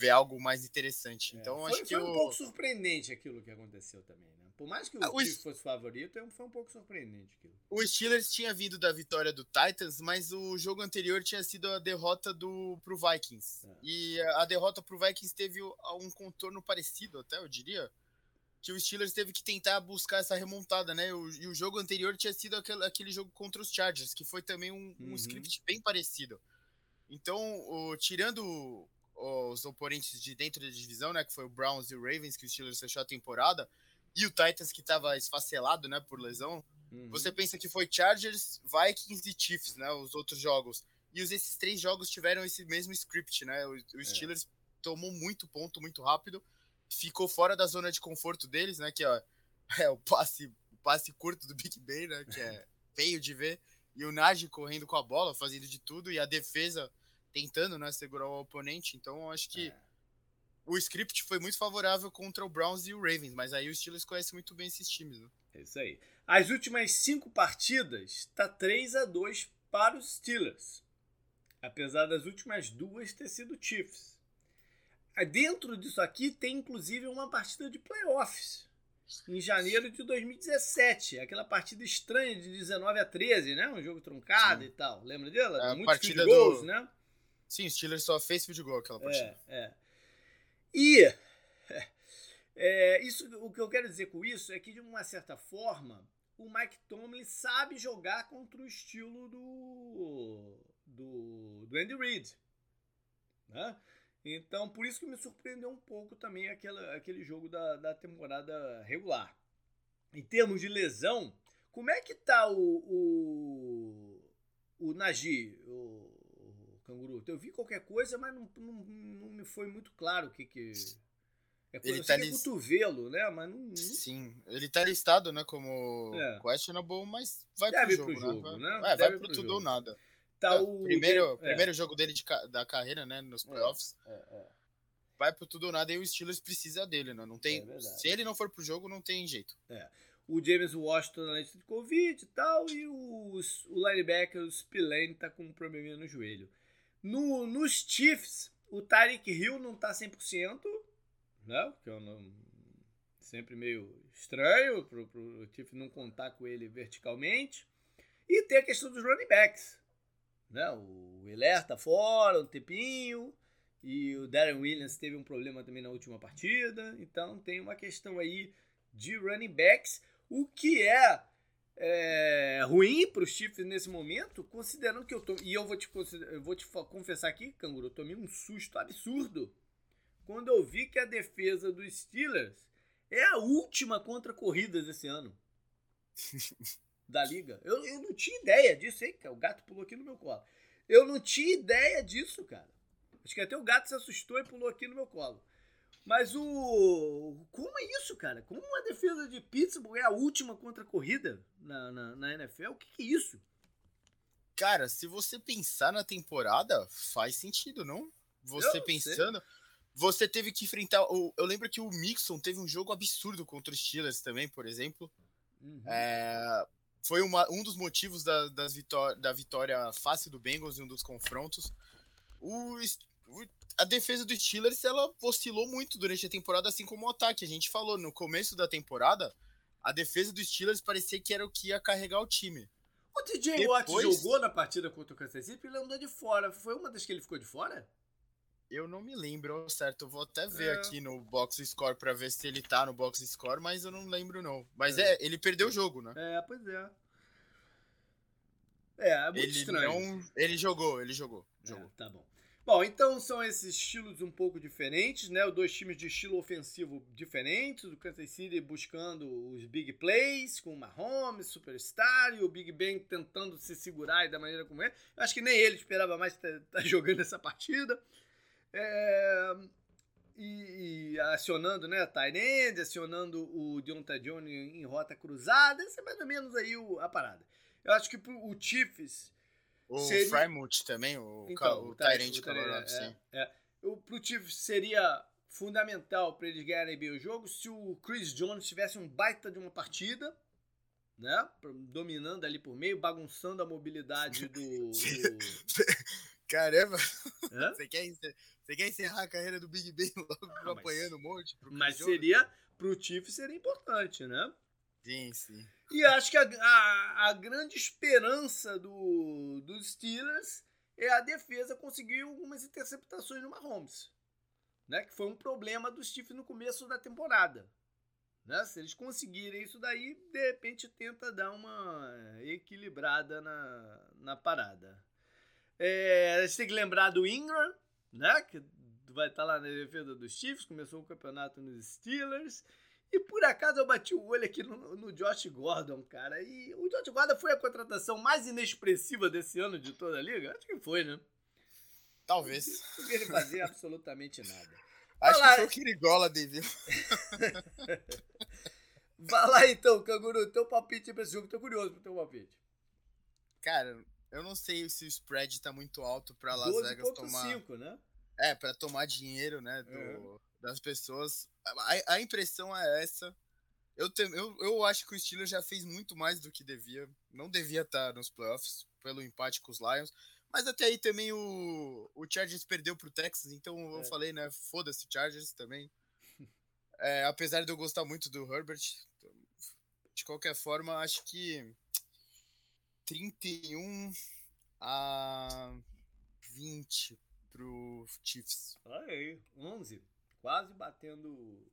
ver algo mais interessante. É, então, foi, acho que. Foi um pouco surpreendente aquilo que aconteceu também, né? Por mais que o, ah, Chiefs fosse favorito, é foi um pouco surpreendente aquilo. O Steelers tinha vindo da vitória do Titans, mas o jogo anterior tinha sido a derrota do, pro Vikings. É. E a derrota pro Vikings teve um contorno parecido, até eu diria. Que o Steelers teve que tentar buscar essa remontada, né? O, e o jogo anterior tinha sido aquele, aquele jogo contra os Chargers, que foi também um, um uhum. script bem parecido. Então, o, tirando os oponentes de dentro da divisão, né? Que foi o Browns e o Ravens, que o Steelers fechou a temporada e o Titans que estava esfacelado, né, por lesão. Uhum. Você pensa que foi Chargers, Vikings e Chiefs, né, os outros jogos. E os, esses três jogos tiveram esse mesmo script, né? O, o é. Steelers tomou muito ponto muito rápido, ficou fora da zona de conforto deles, né, que ó, é o passe, o passe curto do Big Ben, né, que é feio de ver, e o Najee correndo com a bola, fazendo de tudo e a defesa tentando, né, segurar o oponente. Então, acho que é o script foi muito favorável contra o Browns e o Ravens, mas aí o Steelers conhece muito bem esses times. Né? É isso aí. As últimas cinco partidas tá 3 a 2 para os Steelers, apesar das últimas duas ter sido Chiefs. Dentro disso aqui tem inclusive uma partida de playoffs em janeiro de 2017, aquela partida estranha de 19 a 13, né? Um jogo truncado Sim. e tal. Lembra dela? É, Muitos partida gols, do... né? Sim, o Steelers só fez field goal aquela partida. É, é. E é, isso, o que eu quero dizer com isso é que, de uma certa forma, o Mike Tomlin sabe jogar contra o estilo do, do, do Andy Reid. Né? Então, por isso que me surpreendeu um pouco também aquela, aquele jogo da, da temporada regular. Em termos de lesão, como é que tá o, o, o Nagy, o, Canguru? Eu vi qualquer coisa, mas não, não, não me foi muito claro o que que... É coisa, ele tá é list... cotovelo, né? Mas não, Sim, ele tá listado, né, como é. questionable, mas vai Deve pro jogo, pro jogo né? Vai, é, vai pro, pro tudo jogo. ou nada. Tá é, o... primeiro, é. primeiro jogo dele de, da carreira, né, nos é, playoffs. É, vai pro tudo ou nada e o Steelers precisa dele, né? Não tem, se ele não for pro jogo, não tem jeito. É. O James Washington na lista de Covid e tal, e o, o linebacker, o Spillane, tá com um probleminha no joelho. No, nos Chiefs, o Tyreek Hill não tá 100%, né? Que é sempre meio estranho pro, pro Chiefs não contar com ele verticalmente. E tem a questão dos running backs. Né? O Hilaire tá fora um tempinho. E o Darren Williams teve um problema também na última partida. Então tem uma questão aí de running backs. O que é é, ruim para os Chiefs nesse momento, considerando que eu tô. E eu vou te, eu vou te confessar aqui, Canguru, eu tomei um susto absurdo quando eu vi que a defesa dos Steelers é a última contra corridas esse ano. da liga. Eu, eu não tinha ideia disso, hein? O gato pulou aqui no meu colo. Eu não tinha ideia disso, cara. Acho que até o gato se assustou e pulou aqui no meu colo. Mas o. Como é isso, cara? Como a defesa de Pittsburgh é a última contra a corrida na, na, na NFL? O que, que é isso? Cara, se você pensar na temporada, faz sentido, não? Você pensando. Sei. Você teve que enfrentar. O, eu lembro que o Mixon teve um jogo absurdo contra os Steelers também, por exemplo. Uhum. É, foi uma, um dos motivos da, das vitó da vitória fácil do Bengals em um dos confrontos. O, o a defesa do Steelers ela oscilou muito durante a temporada, assim como o ataque. A gente falou no começo da temporada, a defesa do Steelers parecia que era o que ia carregar o time. O DJ Depois... Watt jogou na partida contra o Kansas City e ele andou de fora. Foi uma das que ele ficou de fora? Eu não me lembro certo. Eu vou até ver é. aqui no box score para ver se ele tá no box score, mas eu não lembro não. Mas é, é ele perdeu o jogo, né? É, pois é. É, é muito ele estranho. Não, ele jogou, ele jogou. É, jogou. tá bom. Bom, então são esses estilos um pouco diferentes, né? Os dois times de estilo ofensivo diferentes. O Kansas City buscando os big plays com o Mahomes, Superstar, e o Big Ben tentando se segurar e da maneira como é. Eu acho que nem ele esperava mais estar tá, tá jogando essa partida. É... E, e, acionando, né, Tyrande, acionando o Deontay Jones em rota cruzada. Essa é mais ou menos aí o, a parada. Eu acho que pro, o Chiefs o seria... Frymouth também, o, então, o, o Tyrant Colorado, sim. É, é. O, pro Chiefs seria fundamental para eles ganharem bem o jogo se o Chris Jones tivesse um baita de uma partida, né? Dominando ali por meio, bagunçando a mobilidade do. do... Caramba! Você quer, você quer encerrar a carreira do Big Ben logo ah, apanhando um monte? mas seria, pro Chiefs seria importante, né? Sim, sim. E acho que a, a, a, grande esperança do, dos Steelers é a defesa conseguir algumas interceptações no Mahomes. Né? Que foi um problema dos Chiefs no começo da temporada. Né? Se eles conseguirem isso daí, de repente tenta dar uma equilibrada na, na parada. É, a gente tem que lembrar do Ingram, né? Que vai estar lá na defesa dos Chiefs, começou o campeonato nos Steelers. E por acaso eu bati o olho aqui no, no Josh Gordon, cara. E o Josh Gordon foi a contratação mais inexpressiva desse ano de toda a liga? Acho que foi, né? Talvez. Não ele fazer absolutamente nada. Acho que foi o Kirigola, David. Vai lá então, Canguru, teu palpite pra esse jogo. Tô curioso pro teu palpite. Cara, eu não sei se o spread tá muito alto pra Las Vegas tomar. 5, né? É, pra tomar dinheiro, né? Do... Uhum das pessoas. A, a impressão é essa. Eu, te, eu, eu acho que o Steelers já fez muito mais do que devia. Não devia estar nos playoffs pelo empate com os Lions. Mas até aí também o, o Chargers perdeu pro Texas, então é. eu falei, né? Foda-se Chargers também. É, apesar de eu gostar muito do Herbert, de qualquer forma, acho que 31 a 20 pro Chiefs. Aí, 11 quase batendo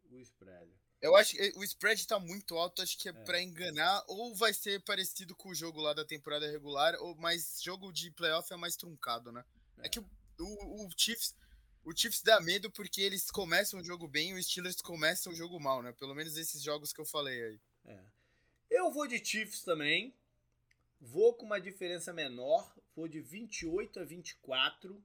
o spread. Eu acho que o spread tá muito alto, acho que é, é. para enganar, ou vai ser parecido com o jogo lá da temporada regular, ou mais jogo de playoff é mais truncado, né? É, é que o, o, o, Chiefs, o Chiefs dá medo porque eles começam o jogo bem e os Steelers começam o jogo mal, né? Pelo menos esses jogos que eu falei aí. É. Eu vou de Chiefs também. Vou com uma diferença menor, vou de 28 a 24.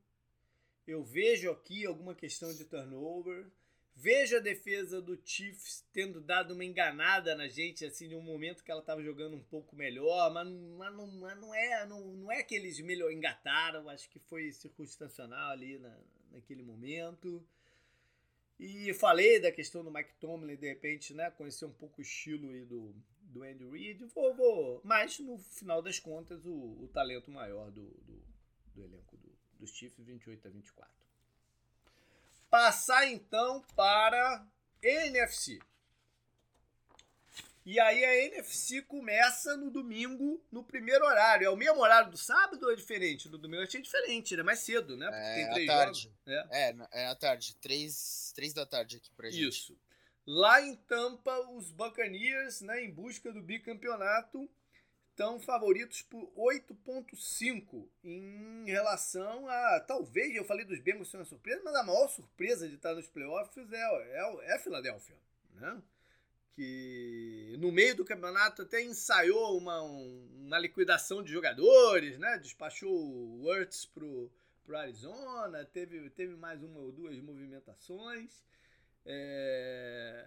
Eu vejo aqui alguma questão de turnover. Vejo a defesa do Chiefs tendo dado uma enganada na gente, assim, em um momento que ela estava jogando um pouco melhor, mas, mas, não, mas não, é, não, não é que eles melhor engataram, acho que foi circunstancial ali na, naquele momento. E falei da questão do Mike Tomlin, de repente, né, conhecer um pouco o estilo aí do, do Andy Reid, vou, vou, mas no final das contas o, o talento maior do, do, do elenco dos Chiefs 28 a 24. Passar então para NFC. E aí a NFC começa no domingo, no primeiro horário. É o mesmo horário do sábado ou é diferente? No domingo achei diferente, é mais cedo, né? Porque é, tem três à tarde. É. é, é à tarde. Três, três da tarde aqui pra gente. Isso. Lá em Tampa, os Buccaneers, né, em busca do bicampeonato, estão favoritos por 8,5 em relação a. Talvez, eu falei dos Bengals ser uma surpresa, mas a maior surpresa de estar nos playoffs é, é, é Filadélfia. Né? Que no meio do campeonato até ensaiou uma, uma liquidação de jogadores, né? despachou o Wurtz pro, pro Arizona, teve, teve mais uma ou duas movimentações. É,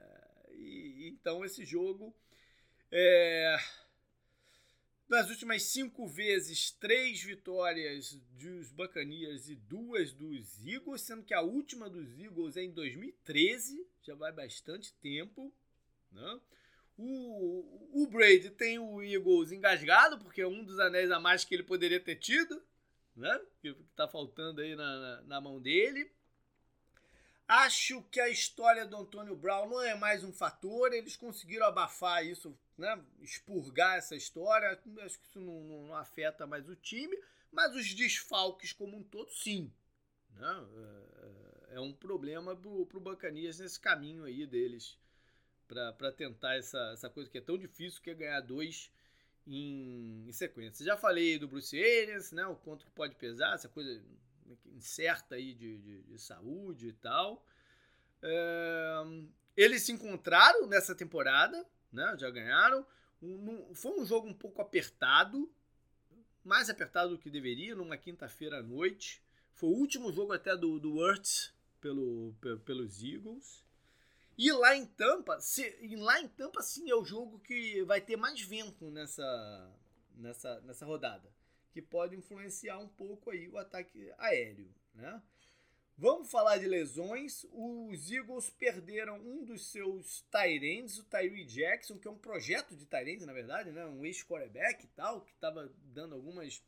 e, então esse jogo. É, nas últimas cinco vezes, três vitórias dos Buccaneers e duas dos Eagles, sendo que a última dos Eagles é em 2013, já vai bastante tempo. Né? O, o Brady tem o Eagles engasgado, porque é um dos anéis a mais que ele poderia ter tido, né? que está faltando aí na, na, na mão dele. Acho que a história do Antônio Brown não é mais um fator, eles conseguiram abafar isso né, expurgar essa história. Acho que isso não, não, não, afeta mais o time, mas os desfalques como um todo, sim. Né? É, é um problema para o Bacanias nesse caminho aí deles para tentar essa, essa coisa que é tão difícil que é ganhar dois em, em sequência. Já falei do Bruce Arians, né, o quanto que pode pesar, essa coisa incerta aí de, de, de saúde e tal. É, eles se encontraram nessa temporada, né? Já ganharam. Um, foi um jogo um pouco apertado, mais apertado do que deveria, numa quinta-feira à noite. Foi o último jogo até do, do Wurtz pelo, pelos Eagles. E lá em Tampa, se, lá em Tampa sim é o jogo que vai ter mais vento nessa, nessa, nessa rodada, que pode influenciar um pouco aí o ataque aéreo, né? Vamos falar de lesões. Os Eagles perderam um dos seus Tyrants, o Tyree Jackson, que é um projeto de Tyrant, na verdade, né? Um ex-quarterback e tal, que estava dando algumas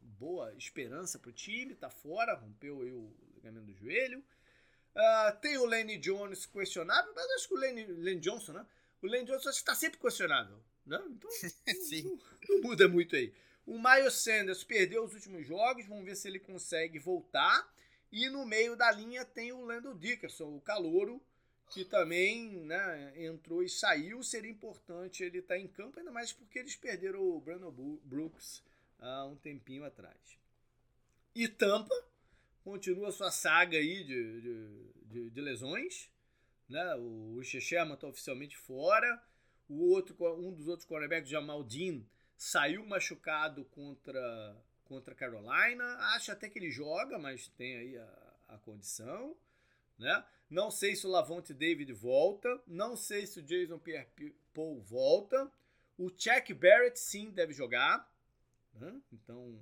boa esperança para o time, tá fora, rompeu aí o ligamento do joelho. Uh, tem o Lenny Jones questionável, mas acho que o Lenny, Lenny Johnson, né? O Lenny Johnson acho que está sempre questionável, né? Então não, não, muda muito aí. O Miles Sanders perdeu os últimos jogos, vamos ver se ele consegue voltar. E no meio da linha tem o Lando Dickerson, o calouro, que também né, entrou e saiu. Seria importante ele estar tá em campo, ainda mais porque eles perderam o Brandon Brooks há um tempinho atrás. E Tampa, continua sua saga aí de, de, de, de lesões. Né? O, Shechema está oficialmente fora. O outro, um dos outros cornerbacks, Jamal Dean, saiu machucado contra, contra Carolina. Acho até que ele joga, mas tem aí a, a condição. Né? Não sei se o Lavonte David volta. Não sei se o Jason Pierre-Paul volta. O Chuck Barrett sim deve jogar. Né? Então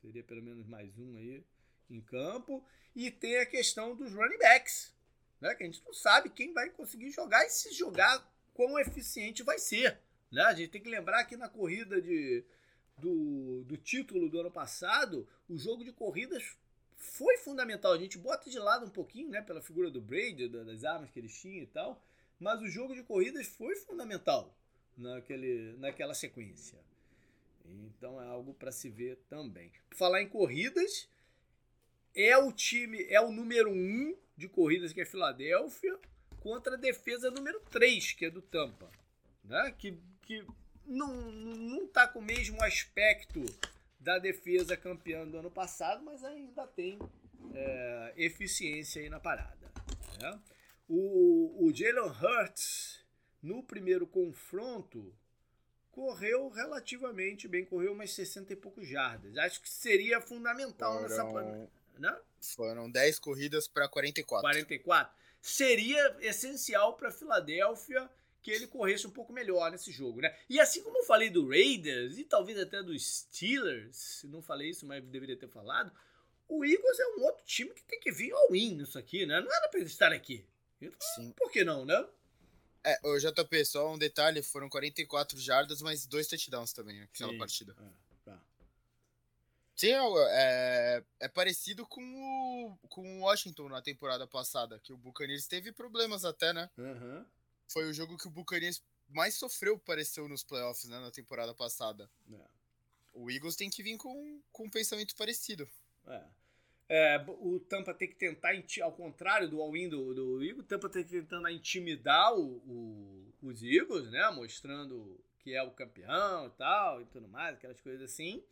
seria pelo menos mais um aí em campo. E tem a questão dos running backs, né? que a gente não sabe quem vai conseguir jogar e se jogar, quão eficiente vai ser. Né? A gente tem que lembrar que na corrida de, do, do título do ano passado, o jogo de corridas foi fundamental. A gente bota de lado um pouquinho, né, pela figura do Brady, das armas que eles tinham e tal, mas o jogo de corridas foi fundamental naquele, naquela sequência. Então é algo para se ver também. Falar em corridas, é o time, é o número um de corridas que é Filadélfia contra a defesa número 3, que é do Tampa. Né? Que, que não, não tá com o mesmo aspecto da defesa campeã do ano passado, mas ainda tem é, eficiência aí na parada. Né? O, o Jalen Hurts, no primeiro confronto, correu relativamente bem, correu umas 60 e poucos jardas. Acho que seria fundamental Foram... nessa né? Foram 10 corridas para 44. 44. Seria essencial para Filadélfia que ele corresse um pouco melhor nesse jogo, né? E assim como eu falei do Raiders e talvez até dos Steelers, não falei isso, mas deveria ter falado, o Eagles é um outro time que tem que vir ao win nisso aqui, né? Não era para ele estar aqui. Então, Sim. Por que não, né? É, o JP, só um detalhe, foram 44 jardas, mas dois touchdowns também aquela Sim. partida. É. Sim, é, é, parecido com o, com o Washington na temporada passada, que o Buccaneers teve problemas até, né? Uhum. Foi o jogo que o Buccaneers mais sofreu, pareceu, nos playoffs, né? Na temporada passada. É. O Eagles tem que vir com, com um pensamento parecido. É. É, o Tampa tem que tentar, ao contrário do all-in do, do Eagles, o Tampa tem que tentar intimidar o, o, os Eagles, né? Mostrando que é o campeão e tal, e tudo mais, aquelas coisas assim.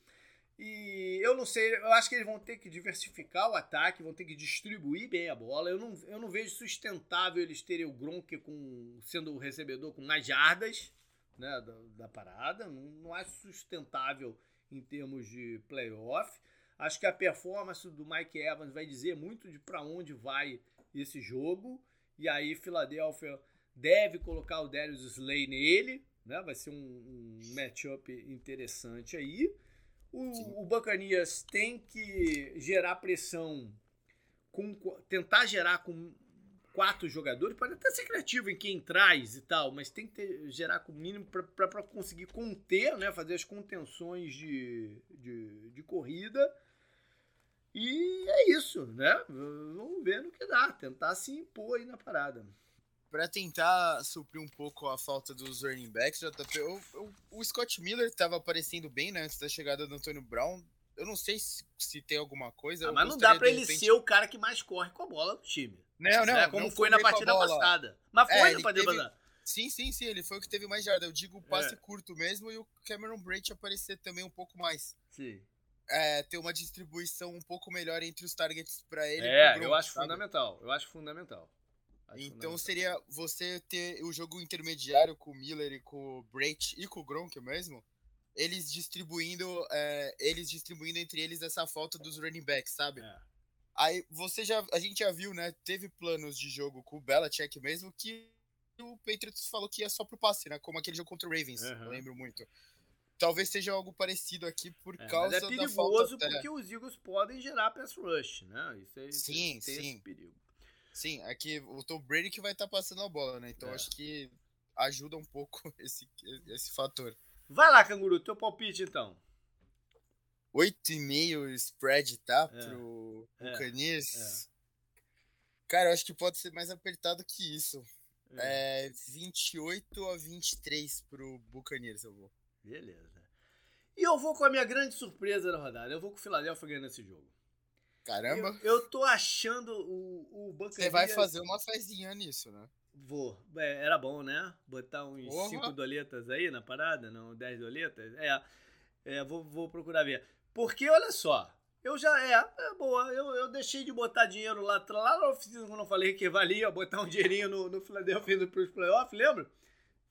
E eu não sei, eu acho que eles vão ter que diversificar o ataque, vão ter que distribuir bem a bola. Eu não, eu não vejo sustentável eles terem o Gronk com, sendo o recebedor com mais jardas né, da, da parada. Não, não acho sustentável em termos de playoff. Acho que a performance do Mike Evans vai dizer muito de para onde vai esse jogo. E aí, Filadélfia deve colocar o Darius Slay nele. Né? Vai ser um, um matchup interessante aí. O, o Bacanias tem que gerar pressão, com, tentar gerar com quatro jogadores, pode até ser criativo em quem traz e tal, mas tem que ter, gerar com o mínimo para conseguir conter, né, fazer as contenções de, de, de corrida. E é isso, né? Vamos ver no que dá, tentar se impor aí na parada para tentar suprir um pouco a falta dos running backs, JP, o, o, o Scott Miller estava aparecendo bem né, antes da chegada do Antônio Brown. Eu não sei se, se tem alguma coisa. Ah, mas não dá para ele repente... ser o cara que mais corre com a bola do time. Não, não. É, como não foi, na partida passada. Mas foi é, partida teve... Sim, sim, sim. Ele foi o que teve mais jarda. Eu digo o passe é. curto mesmo e o Cameron Brate aparecer também um pouco mais. Sim. é, ter uma distribuição um pouco melhor entre os targets para ele. É, eu acho sabe? fundamental. Eu acho fundamental. Então fundamental. seria você ter o jogo intermediário com o Miller e com o Brait e com o Gronk mesmo, eles distribuindo, é, eles distribuindo entre eles essa falta dos running backs, sabe? É. Aí você já, a gente já viu, né? Teve planos de jogo com o Belichick mesmo que o Patriots falou que ia só pro passe, né? Como aquele jogo contra o Ravens, uhum. lembro muito. Talvez seja algo parecido aqui por é, causa mas é perigoso da falta... porque os Eagles podem gerar pass rush, né? Isso aí sim, tem sim. esse perigo. Sim, aqui é o Tom Brady que vai estar tá passando a bola, né? Então é. acho que ajuda um pouco esse, esse fator. Vai lá, Canguru, teu palpite então. 8,5 spread, tá? É. Pro Buccaneers. É. é. Cara, eu acho que pode ser mais apertado que isso. É. é 28 a 23 pro Buccaneers, eu vou. Beleza. E eu vou com a minha grande surpresa da rodada. Eu vou com o Philadelphia ganhando esse jogo. Caramba. Eu, eu tô achando o, o. Você vai fazer uma fezinha nisso, né? Vou. É, era bom, né? Botar uns 5 doletas aí na parada, não 10 doletas. É, é vou, vou procurar ver. Porque, olha só, eu já. É, é boa. Eu, eu deixei de botar dinheiro lá, lá na oficina quando eu falei que valia botar um dinheirinho no, no Philadelphia indo pros playoffs, lembra?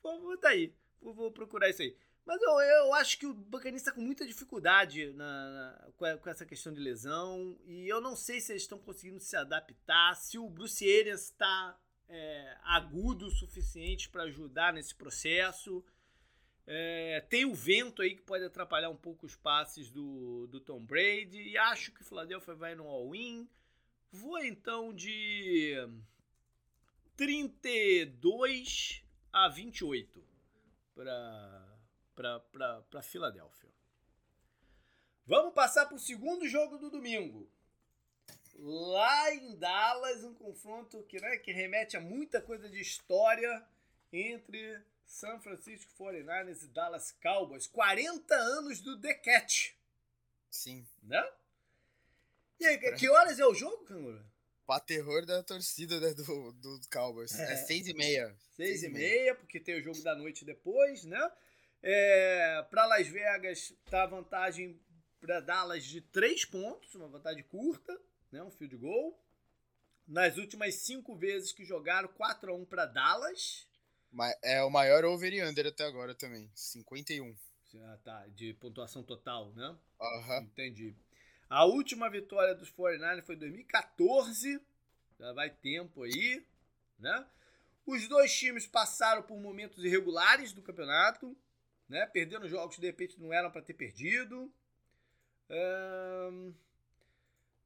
Vou botar aí. Vou, vou, procurar isso aí. Mas eu, eu acho que o Buccaneers está com muita dificuldade na, na com, com, essa questão de lesão. E eu não sei se eles estão conseguindo se adaptar. Se o Bruce Arians está é, agudo o suficiente para ajudar nesse processo. É, tem o vento aí que pode atrapalhar um pouco os passes do, do Tom Brady. E acho que o Philadelphia vai no all-in. Vou então de 32 a 28 para Filadélfia. Vamos passar para o segundo jogo do domingo lá em Dallas, um confronto que, né, que remete a muita coisa de história entre San Francisco 49ers e Dallas Cowboys. 40 anos do The Cat. Sim. Né? E aí, que horas é o jogo, Canguru? Pra terror da torcida né, do, do Cowboys. É, é seis e meia. Seis, seis e meia, meia, porque tem o jogo da noite depois, né? É, para Las Vegas tá a vantagem para Dallas de três pontos, uma vantagem curta né, um field goal. Nas últimas cinco vezes que jogaram, 4 a 1 para Dallas. É o maior over e under até agora também, 51. Ah, tá, de pontuação total, né? Aham. Uhum. Entendi. A última vitória dos 49ers foi em 2014. Já vai tempo aí, né? Os dois times passaram por momentos irregulares do campeonato, né? Perdendo jogos que de repente não eram para ter perdido.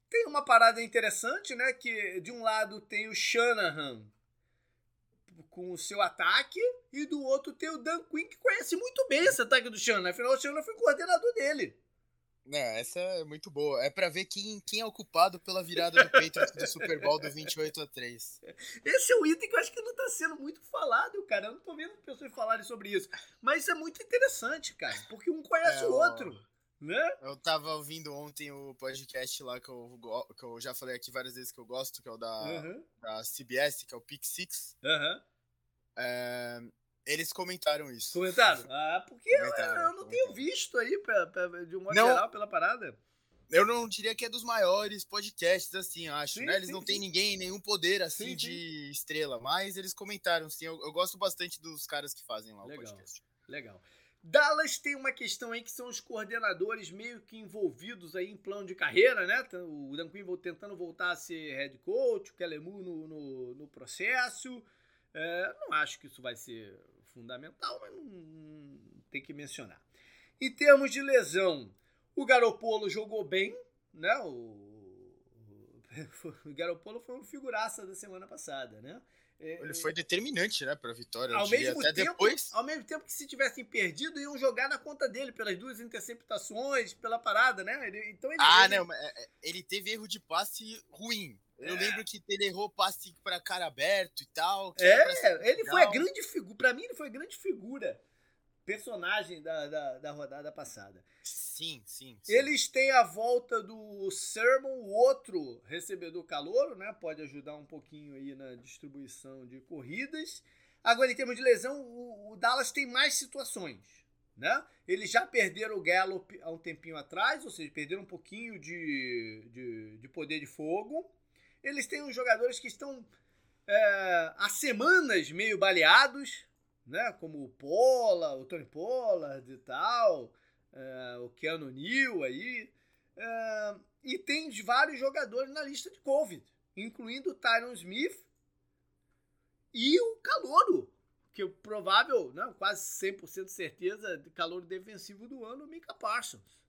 Tem uma parada interessante, né? Que de um lado tem o Shanahan com o seu ataque, e do outro tem o Dan Quinn, que conhece muito bem esse ataque do Shanahan. Afinal, o Shanahan foi coordenador dele. Não, essa é muito boa. É para ver quem, quem é o culpado pela virada do Patriots do Super Bowl do 28 a 3. Esse é o item que eu acho que não tá sendo muito falado, cara. Eu não tô vendo pessoas falarem sobre isso. Mas isso é muito interessante, cara. Porque um conhece é, o outro. Né? Eu tava ouvindo ontem o podcast lá que eu, que eu já falei aqui várias vezes que eu gosto, que é o da, uhum. da CBS, que é o Pick Six. Uhum. É, eles comentaram isso. Comentaram? Ah, porque eu, eu, não tenho visto aí, pra, pra, de um modo não, geral, pela parada. Eu não diria que é dos maiores podcasts, assim, acho, sim, né? Eles sim, não têm ninguém, nenhum poder, assim, de estrela, mas eles comentaram, sim. Eu, eu, gosto bastante dos caras que fazem lá Legal. o podcast. Legal. Dallas tem uma questão aí que são os coordenadores meio que envolvidos aí em plano de carreira, né? O Dan Quinn tentando voltar a ser head coach, o Kelemu no, no, no processo. É, não acho que isso vai ser fundamental, mas não, tem que mencionar. Em termos de lesão, o Garopolo jogou bem, né? O, o, Garopolo foi uma figuraça da semana passada, né? É, Ele foi determinante, né, para a vitória. Ao mesmo, Até tempo, depois... ao mesmo tempo que se tivessem perdido, iam jogar na conta dele pelas duas interceptações, pela parada, né? Ele, então ele, ah, ele... não, é, é, ele teve erro de passe ruim. Eu lembro que ele errou passe para cara aberto e tal. é, ele foi a grande figura. Para mim, ele foi a grande figura personagem da, da, da rodada passada. Sim, sim, sim, Eles têm a volta do Sermon, o outro recebedor calouro, né? Pode ajudar um pouquinho aí na distribuição de corridas. Agora, em termos de lesão, o, o Dallas tem mais situações. né? Eles já perderam o Gallup há um tempinho atrás, ou seja, perderam um pouquinho de, de, de poder de fogo. Eles têm uns jogadores que estão é, há semanas meio baleados, né? Como o Pola, o Tony Pollard e tal, é, o Keanu Neal aí. É, e tem vários jogadores na lista de Covid, incluindo o Tyron Smith e o Calouro, que o provável, não, quase 100% certeza, calouro defensivo do ano, o Mika Parsons.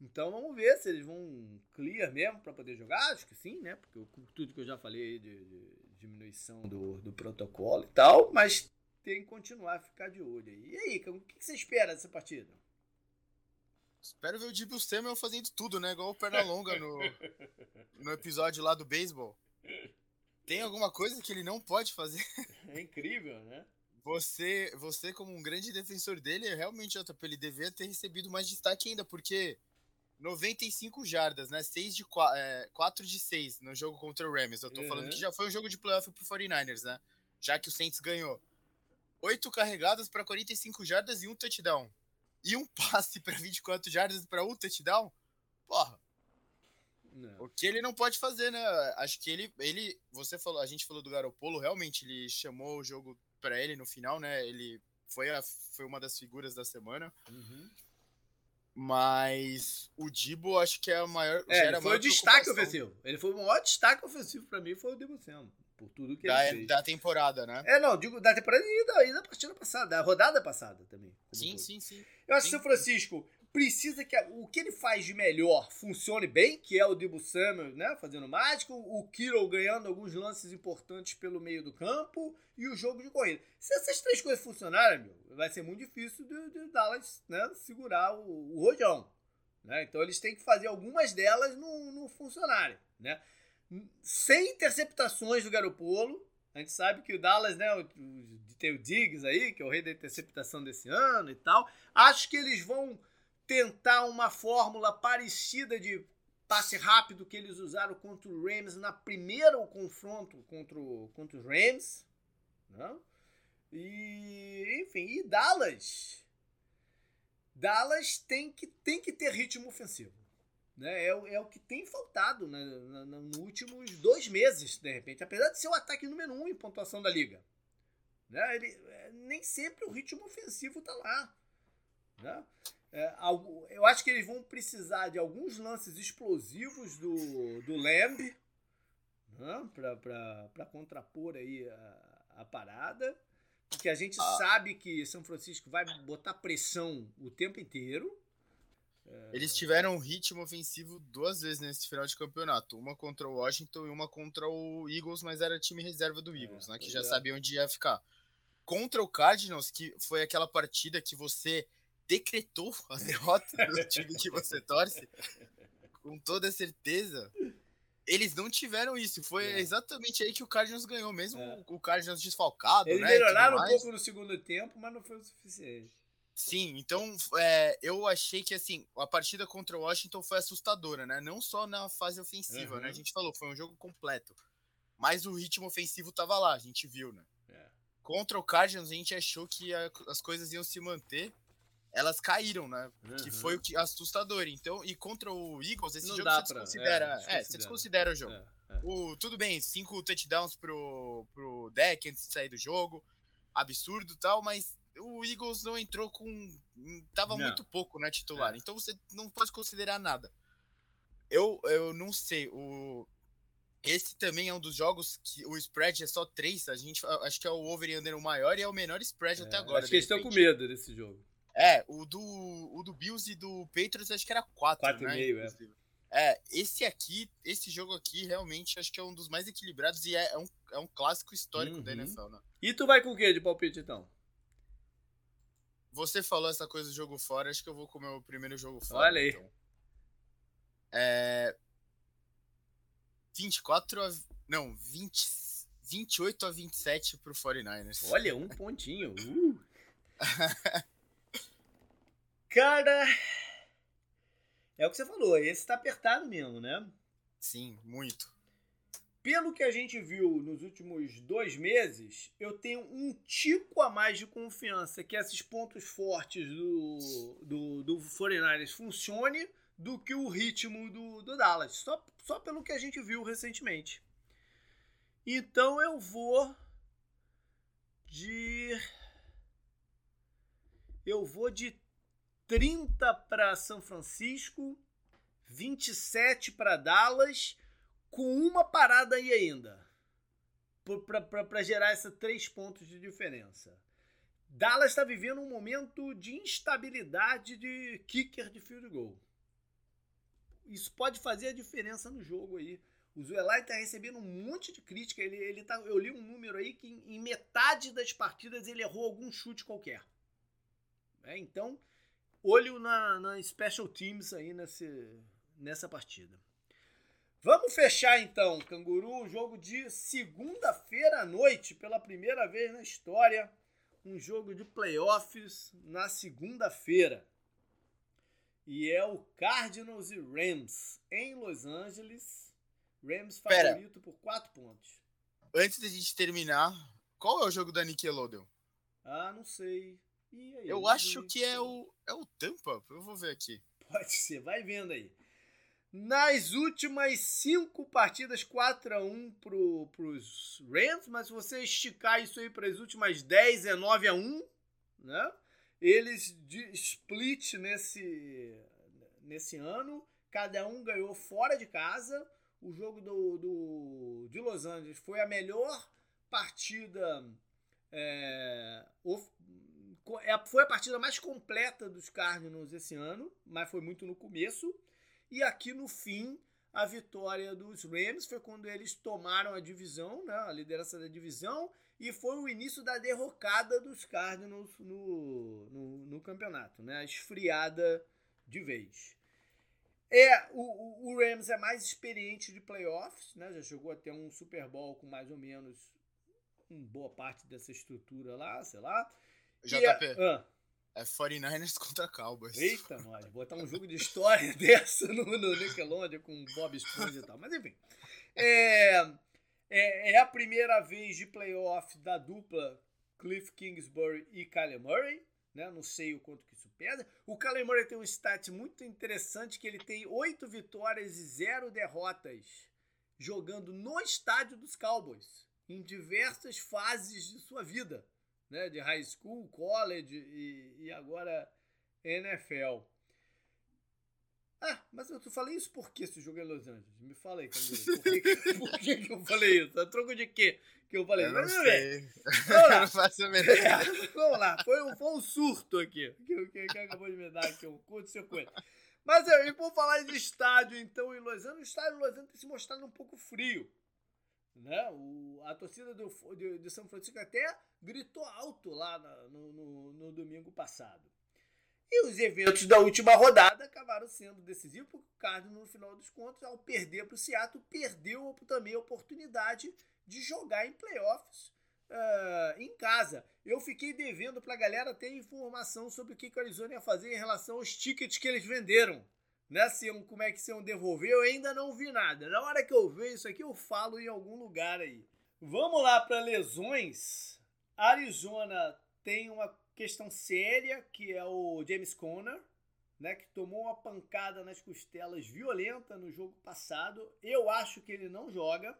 Então vamos ver se eles vão clear mesmo para poder jogar. Acho que sim, né? Porque tudo que eu já falei aí de, de diminuição do, do protocolo e tal, mas tem que continuar a ficar de olho aí. E aí, o que você espera dessa partida? Espero ver o Dibble Samuel fazendo tudo, né? Igual o Pernalonga no, no episódio lá do beisebol. Tem alguma coisa que ele não pode fazer? É incrível, né? Você, você como um grande defensor dele, realmente, JP, ele devia ter recebido mais destaque ainda, porque 95 jardas, né? 6 de 4, é, 4 de 6 no jogo contra o Rams. Eu tô uhum. falando que já foi um jogo de playoff pro 49ers, né? Já que o Saints ganhou. 8 carregadas para 45 jardas e um touchdown. E um passe para 24 jardas para um touchdown? Porra. Não. O que ele não pode fazer, né? Acho que ele, ele, você falou, a gente falou do Garopolo, realmente ele chamou o jogo para ele no final, né? Ele foi, a, foi uma das figuras da semana. Uhum. Mas o Dibo acho que é o maior. É, ele foi o destaque ofensivo. Ele foi o maior destaque ofensivo para mim, foi o Dibo Samuel. Por tudo que da, ele fez. Da temporada, né? É, não, digo da temporada e da, e da partida passada, da rodada passada também. Sim, sim, sim. Eu acho sim. que o São Francisco precisa que o que ele faz de melhor funcione bem, que é o Debo Samuel, né, fazendo mágico, o Kiro ganhando alguns lances importantes pelo meio do campo e o jogo de corrida. Se essas três coisas funcionarem, meu, vai ser muito difícil de Dallas né, segurar o, o rojão. Né? Então eles têm que fazer algumas delas não, não funcionarem. Né? Sem interceptações do Garopolo, a gente sabe que o Dallas, né, tem o Diggs aí, que é o rei da interceptação desse ano e tal. Acho que eles vão tentar uma fórmula parecida de passe rápido que eles usaram contra o Rams na primeiro confronto contra, o, contra os Rams. Né? E, enfim, e Dallas. Dallas tem que, tem que ter ritmo ofensivo. Né? É, é o que tem faltado né, nos últimos dois meses, de repente. Apesar de ser o ataque número um em pontuação da liga. Né? Ele, é, nem sempre o ritmo ofensivo está lá. Né? É, eu acho que eles vão precisar de alguns lances explosivos do, do Lamb né, para contrapor aí a, a, parada. Porque a gente ah. sabe que São Francisco vai botar pressão o tempo inteiro. É... Eles tiveram um ritmo ofensivo duas vezes nesse final de campeonato. Uma contra o Washington e uma contra o Eagles, mas era time reserva do Eagles, é, né? Que já é. sabia onde ia ficar. Contra o Cardinals, que foi aquela partida que você decretou a derrota do time que você torce, com toda certeza, eles não tiveram isso. Foi é. exatamente aí que o Cardinals ganhou, mesmo é. o Cardinals desfalcado. Eles né, melhoraram um pouco no segundo tempo, mas não foi o suficiente. Sim, então é, eu achei que assim, a partida contra o Washington foi assustadora, né? Não só na fase ofensiva, uhum. né? A gente falou, foi um jogo completo. Mas o ritmo ofensivo tava lá, a gente viu, né? É. Contra o Cardinals, a gente achou que a, as coisas iam se manter elas caíram, né? Uhum. Que foi o que assustador. Então, e contra o Eagles, esse não jogo você pra, desconsidera. É, desconsidera. É, você desconsidera o jogo. É, é. O, tudo bem, cinco touchdowns pro, pro deck antes de sair do jogo. Absurdo e tal, mas o Eagles não entrou com. Tava não. muito pouco, né, titular. É. Então você não pode considerar nada. Eu, eu não sei. O, esse também é um dos jogos que o spread é só 3. A gente acho que é o over e under o maior e é o menor spread é, até agora. Acho que eles estão com medo desse jogo. É, o do, o do Bills e do Patriots acho que era 4, 4 né? meio, é. É, esse aqui, esse jogo aqui, realmente acho que é um dos mais equilibrados e é, é um, é um clássico histórico uhum. da NFL, né? E tu vai com o que de palpite, então? Você falou essa coisa do jogo fora, acho que eu vou comer o primeiro jogo fora. Olha aí. Então. É... 24 a... Não, 20... 28 a 27 pro 49ers. Olha, um pontinho. Uh. Cara, é o que você falou, esse tá apertado mesmo, né? Sim, muito. pelo que a gente viu nos últimos dois meses, eu tenho um tico a mais de confiança que esses pontos fortes do, do, do 49ers funcione do que o ritmo do, do Dallas. Só, só pelo que a gente viu recentemente. Então eu vou de. Eu vou de 30 para São Francisco, 27 para Dallas com uma parada aí ainda. Para gerar esses três pontos de diferença. Dallas está vivendo um momento de instabilidade de kicker de field goal. Isso pode fazer a diferença no jogo aí. O Zuelai está recebendo um monte de crítica. Ele, ele tá, eu li um número aí que em, em metade das partidas ele errou algum chute qualquer. É, então, olho na, na Special Teams aí nesse, nessa partida. Vamos fechar então, Canguru, um jogo de segunda-feira à noite, pela primeira vez na história, um jogo de playoffs na segunda-feira. E é o Cardinals e Rams em Los Angeles. Rams favorito Pera. por 4 pontos. Antes da gente terminar, qual é o jogo da Nickelodeon? Ah, não sei. Aí, eu acho que é o, é o Tampa. Eu vou ver aqui. Pode ser, vai vendo aí. Nas últimas cinco partidas, 4 a 1 para os Rams, mas se você esticar isso aí para as últimas 10, é 9 a 1 né? Eles de split nesse, nesse ano, cada um ganhou fora de casa. O jogo do, do, de Los Angeles foi a melhor partida. É, é foi a partida mais completa dos Cardinals esse ano, mas foi muito no começo. E aqui no fim, a vitória dos Rams foi quando eles tomaram a divisão, né, a liderança da divisão, e foi o início da derrocada dos Cardinals no, no, no campeonato, né, a esfriada de vez. É, o, o, Rams é mais experiente de playoffs, né, já jogou até um Super Bowl com mais ou menos uma boa parte dessa estrutura lá, sei lá. JP. É, ah, é 49ers contra Cowboys. Eita, nós. Botar um jogo de história dessa no, no Nickelodeon com Bob Esponja e tal. Mas enfim. É, é, é, a primeira vez de playoff da dupla Cliff Kingsbury e Kyler Murray. Né? Não sei o quanto que isso pesa. O Kyler Murray tem um stat muito interessante que ele tem oito vitórias e zero derrotas jogando no estádio dos Cowboys em diversas fases de sua vida né, de high school, college e, e agora NFL. Ah, mas eu falei isso por que esse jogo é Los Angeles? Me fala aí, Por, que, por que, que eu falei isso? A troco de quê que eu falei? Eu não sei. Vamos lá. faço a é, Vamos lá, foi um, foi um surto aqui que, que, que acabou de me dar aqui, um curto-circuito. Mas eu, e por falar de estádio, então, em Los Angeles, o estádio de Los Angeles tem se mostrado um pouco frio. Né? O, a torcida do, de, de, São Francisco até gritou alto lá no, no, no, domingo passado. E os eventos da última rodada acabaram sendo decisivos, porque o Cardinals, no final dos contos, ao perder para o Seattle, perdeu também a oportunidade de jogar em playoffs uh, em casa. Eu fiquei devendo para a galera ter informação sobre o que, que o Arizona ia fazer em relação aos tickets que eles venderam né, se como é que se um devolver, eu ainda não vi nada. Na hora que eu ver isso aqui, eu falo em algum lugar aí. Vamos lá para lesões. Arizona tem uma questão séria, que é o James Conner, né, que tomou uma pancada nas costelas violenta no jogo passado. Eu acho que ele não joga.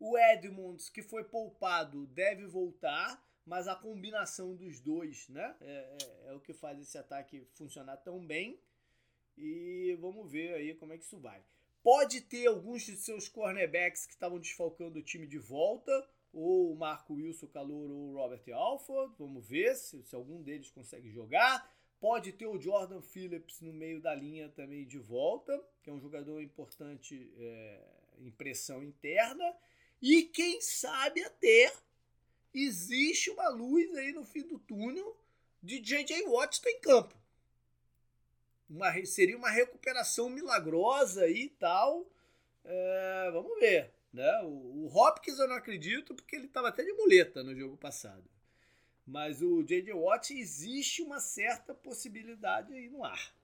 O Edmonds, que foi poupado, deve voltar, mas a combinação dos dois né, é, é, é o que faz esse ataque funcionar tão bem. E vamos ver aí como é que isso vai. Pode ter alguns de seus cornerbacks que estavam desfalcando o time de volta, ou o Marco Wilson Calor ou o Robert Alford. Vamos ver se, se algum deles consegue jogar. Pode ter o Jordan Phillips no meio da linha também de volta, que é um jogador importante é, em pressão interna. E quem sabe até existe uma luz aí no fim do túnel de J.J. Watt em campo uma, seria uma recuperação milagrosa e tal. É, vamos ver. Né? O, o, Hopkins eu não acredito porque ele estava até de muleta no jogo passado. Mas o J.J. Watt existe uma certa possibilidade aí no ar.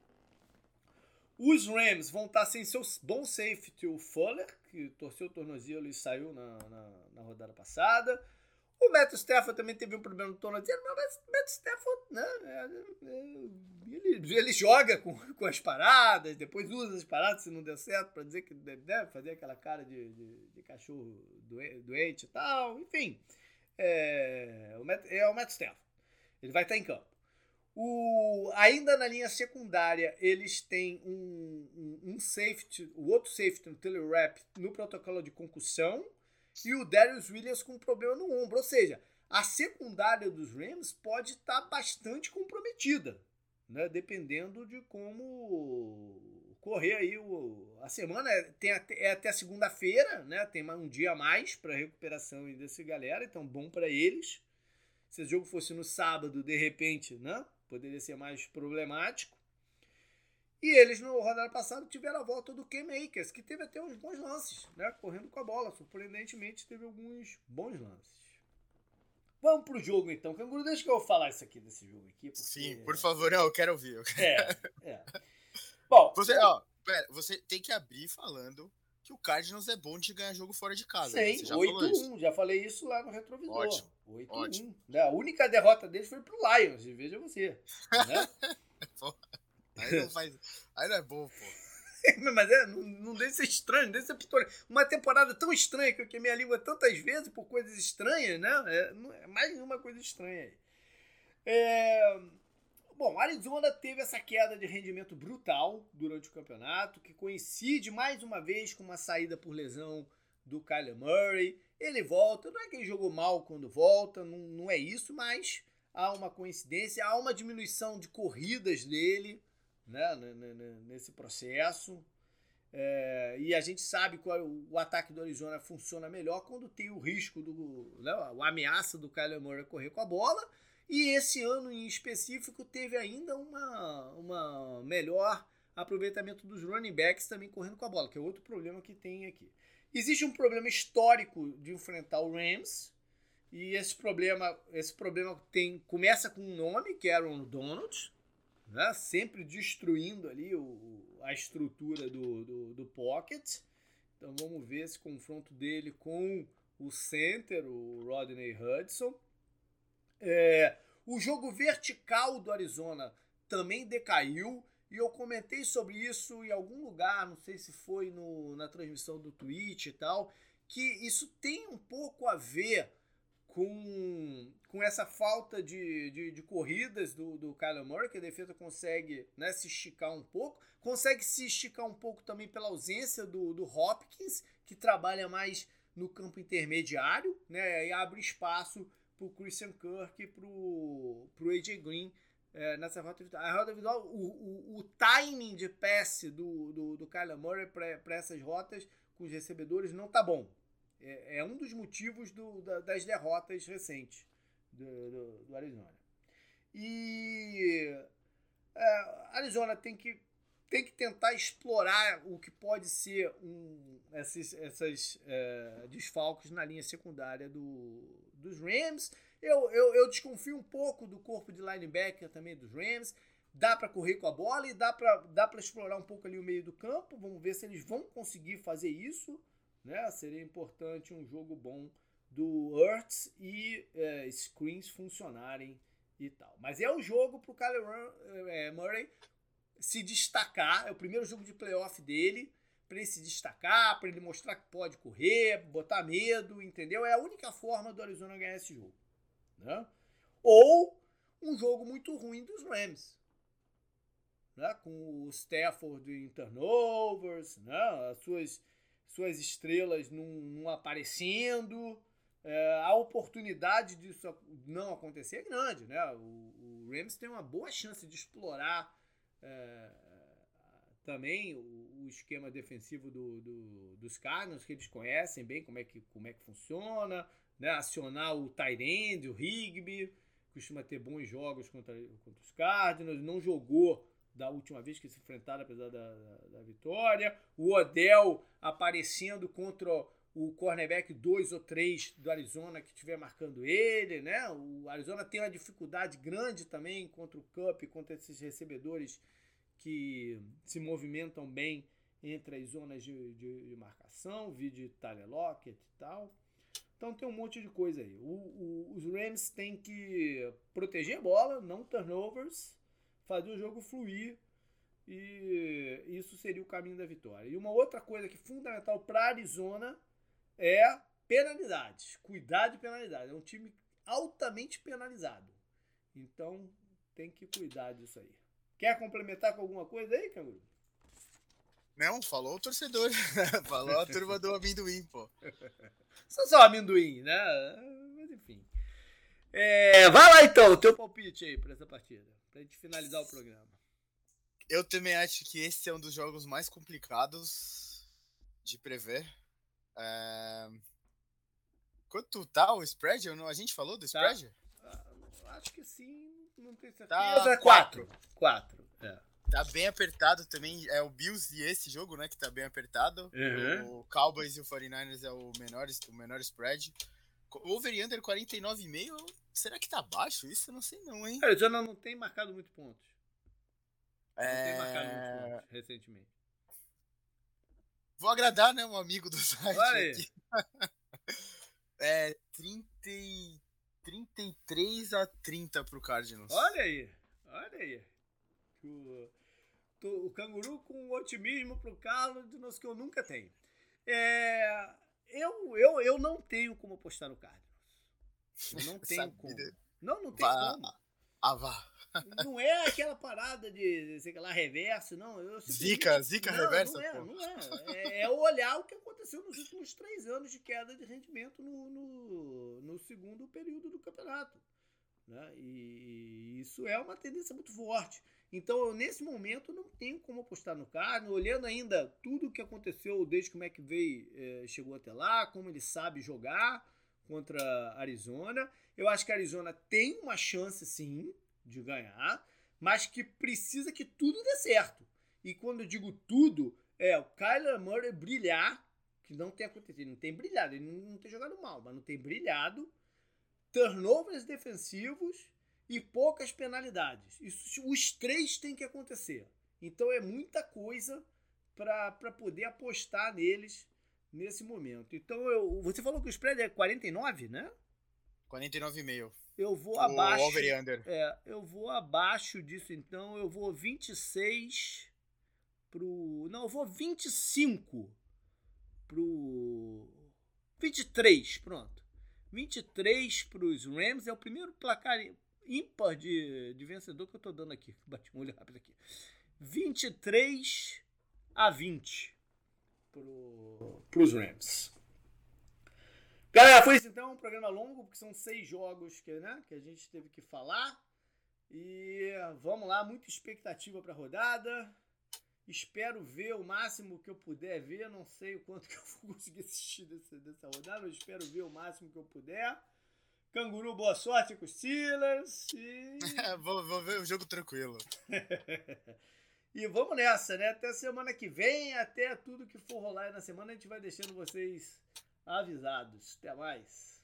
Os Rams vão estar sem seu bom safety, o Fuller, que torceu o tornozelo e saiu na, na, na rodada passada. O Matt Stafford também teve um problema no tornozelo, mas o Matt Stafford, né, é, é, ele, ele joga com, com as paradas, depois usa as paradas se não der certo, para dizer que deve fazer aquela cara de, de, de cachorro doente e tal, enfim. É, o Matt, é o Matt Stafford. Ele vai estar em campo. O, ainda na linha secundária, eles têm um, um, um safety, o outro safety no telerap no protocolo de concussão e o Darius Williams com problema no ombro. Ou seja, a secundária dos Rams pode estar bastante comprometida, né? dependendo de como correr aí o, a semana. Tem até, é até segunda-feira, né? tem um dia a mais para recuperação desse galera, então bom para eles. Se o jogo fosse no sábado, de repente, né? poderia ser mais problemático. E eles, no rodada passada, tiveram a volta do K-Makers, que teve até uns bons lances, né? Correndo com a bola. Surpreendentemente, teve alguns bons lances. Vamos pro jogo, então. Canguru, deixa que eu falar isso aqui desse jogo aqui. Porque... Sim, por favor, não, eu quero ouvir. Eu quero... É, é. Bom... Você, ó, pera, você tem que abrir falando que o Cardinals é bom de ganhar jogo fora de casa. Né? Sim, 8-1. Já falei isso lá no retrovisor. Ótimo. 8-1. Né? A única derrota deles foi pro Lions, veja você. Né? aí, não faz... aí não é bom, pô. Mas é, não, não deixa ser estranho, deixa ser Uma temporada tão estranha que eu queimei a língua tantas vezes por coisas estranhas, né? É, é mais uma coisa estranha aí. É, Bom, Arizona teve essa queda de rendimento brutal durante o campeonato, que coincide mais uma vez com uma saída por lesão do Kyler Murray. Ele volta, não é que ele jogou mal quando volta, não, não é isso, mas há uma coincidência, há uma diminuição de corridas dele né, nesse processo. É, e a gente sabe que o, o, ataque do Arizona funciona melhor quando tem o risco do. Né, a ameaça do Kyler Murray correr com a bola e esse ano em específico teve ainda uma, uma melhor aproveitamento dos running backs também correndo com a bola, que é outro problema que tem aqui. Existe um problema histórico de enfrentar o Rams, e esse problema, esse problema tem, começa com um nome, que é Aaron Donald, né? sempre destruindo ali o, a estrutura do, do, do pocket. Então vamos ver esse confronto dele com o center, o Rodney Hudson. É, o jogo vertical do Arizona também decaiu. E eu comentei sobre isso em algum lugar, não sei se foi no, na transmissão do Twitch e tal, que isso tem um pouco a ver com, com essa falta de, de, de corridas do, do Kyler Murray, que a defesa consegue né, se esticar um pouco, consegue se esticar um pouco também pela ausência do, do Hopkins, que trabalha mais no campo intermediário, né, e abre espaço pro Christian Kirk e pro, pro AJ Green é, nessa rota individual. A rota individual, o, o, o timing de passe do, do, do Kyler Murray para essas rotas com os recebedores não tá bom. É, é um dos motivos do, da, das derrotas recentes do, do, do Arizona. E é, Arizona tem que, tem que tentar explorar o que pode ser um, esses, essas é, desfalques na linha secundária do, dos Rams. Eu, eu, eu desconfio um pouco do corpo de linebacker também dos Rams. Dá para correr com a bola e dá para dá explorar um pouco ali o meio do campo. Vamos ver se eles vão conseguir fazer isso. Né? Seria importante um jogo bom do Earths e é, screens funcionarem e tal. Mas é o jogo para o Kyler é, Murray se destacar. É o primeiro jogo de playoff dele para ele se destacar, para ele mostrar que pode correr, botar medo, entendeu? É a única forma do Arizona ganhar esse jogo. Né? Ou um jogo muito ruim dos Rams. Né? Com o Stafford em turnovers, né? as suas, suas estrelas não, aparecendo. É, a oportunidade disso não acontecer é grande. Né? O, o Rams tem uma boa chance de explorar é, também o, o esquema defensivo do, do, dos Cardinals, que eles conhecem bem como é que, como é que funciona, né? acionar o Tyrande, o Rigby, costuma ter bons jogos contra, contra os Cardinals, não jogou da última vez que se enfrentaram, apesar da, da, da vitória. O Odell aparecendo contra o cornerback 2 ou 3 do Arizona que estiver marcando ele, né? O Arizona tem uma dificuldade grande também contra o Cup, contra esses recebedores que se movimentam bem entre as zonas de, de, de marcação, vídeo Tyler Lockett e tal. Então tem um monte de coisa aí. O, o, os Rams têm que proteger a bola, não turnovers, fazer o jogo fluir e isso seria o caminho da vitória. E uma outra coisa que é fundamental para Arizona é penalidades. Cuidar de penalidades. É um time altamente penalizado. Então tem que cuidar disso aí. Quer complementar com alguma coisa aí, Canguru? Não, falou o torcedor. falou a turma do amendoim, pô. Só só amendoim, né? Mas enfim. É, vai lá então, o teu palpite aí pra essa partida. Pra gente finalizar o programa. Eu também acho que esse é um dos jogos mais complicados de prever. É... Quanto tá o spread? A gente falou do tá. spread? Tá. Acho que sim, não tenho certeza. Tá quatro. Quatro. É. Tá bem apertado também. É o Bills e esse jogo, né? Que tá bem apertado. Uhum. O Cowboys e o 49ers é o menor, o menor spread. Over e under 49,5. Será que tá baixo isso? Eu não sei não, hein? Cara, já não, não tem marcado muito pontos. Não é... tem marcado muito pontos recentemente. Vou agradar, né? Um amigo do site Vai. aqui. é 30, 33 a 30 pro Cardinals. Olha aí. Olha aí. O, o canguru com otimismo pro Carlos que eu nunca tenho. É, eu, eu, eu não tenho como apostar no Cardinals. Eu não tenho como. Não, não tem vá, como. Ah, vá. Não é aquela parada de, sei lá, reverso, não. Eu zica, zica não, reversa, não é, pô. Não é. é. é. olhar o que aconteceu nos últimos três anos de queda de rendimento no, no, no segundo período do campeonato. Né? E isso é uma tendência muito forte. Então, eu, nesse momento, não tenho como apostar no Cardinals, olhando ainda tudo o que aconteceu desde que o McVeigh é, chegou até lá, como ele sabe jogar contra Arizona. Eu acho que a Arizona tem uma chance, sim, de ganhar, mas que precisa que tudo dê certo. E quando eu digo tudo, é o Kyler Murray brilhar, que não tem acontecido, não tem brilhado, ele não tem jogado mal, mas não tem brilhado. Turnovers defensivos e poucas penalidades. Isso, os três têm que acontecer. Então é muita coisa para poder apostar neles nesse momento. Então eu, você falou que o spread é 49, né? 49,5. Eu vou o abaixo. Over under. É, eu vou abaixo disso, então eu vou 26 pro. Não, eu vou 25 pro. 23, pronto. 23 para os Rams é o primeiro placar ímpar de, de vencedor que eu tô dando aqui. Bati um olho rápido aqui. 23 a 20 pro, pros Rams. Galera, foi isso então, um programa longo, porque são seis jogos que, né, que a gente teve que falar. E vamos lá, muita expectativa para a rodada. Espero ver o máximo que eu puder ver. Não sei o quanto que eu vou conseguir assistir dessa, dessa rodada, mas espero ver o máximo que eu puder. Canguru, boa sorte com os Steelers. E... vou, vou ver o jogo tranquilo. e vamos nessa, né? Até semana que vem, até tudo que for rolar na semana, a gente vai deixando vocês avisados. Até mais.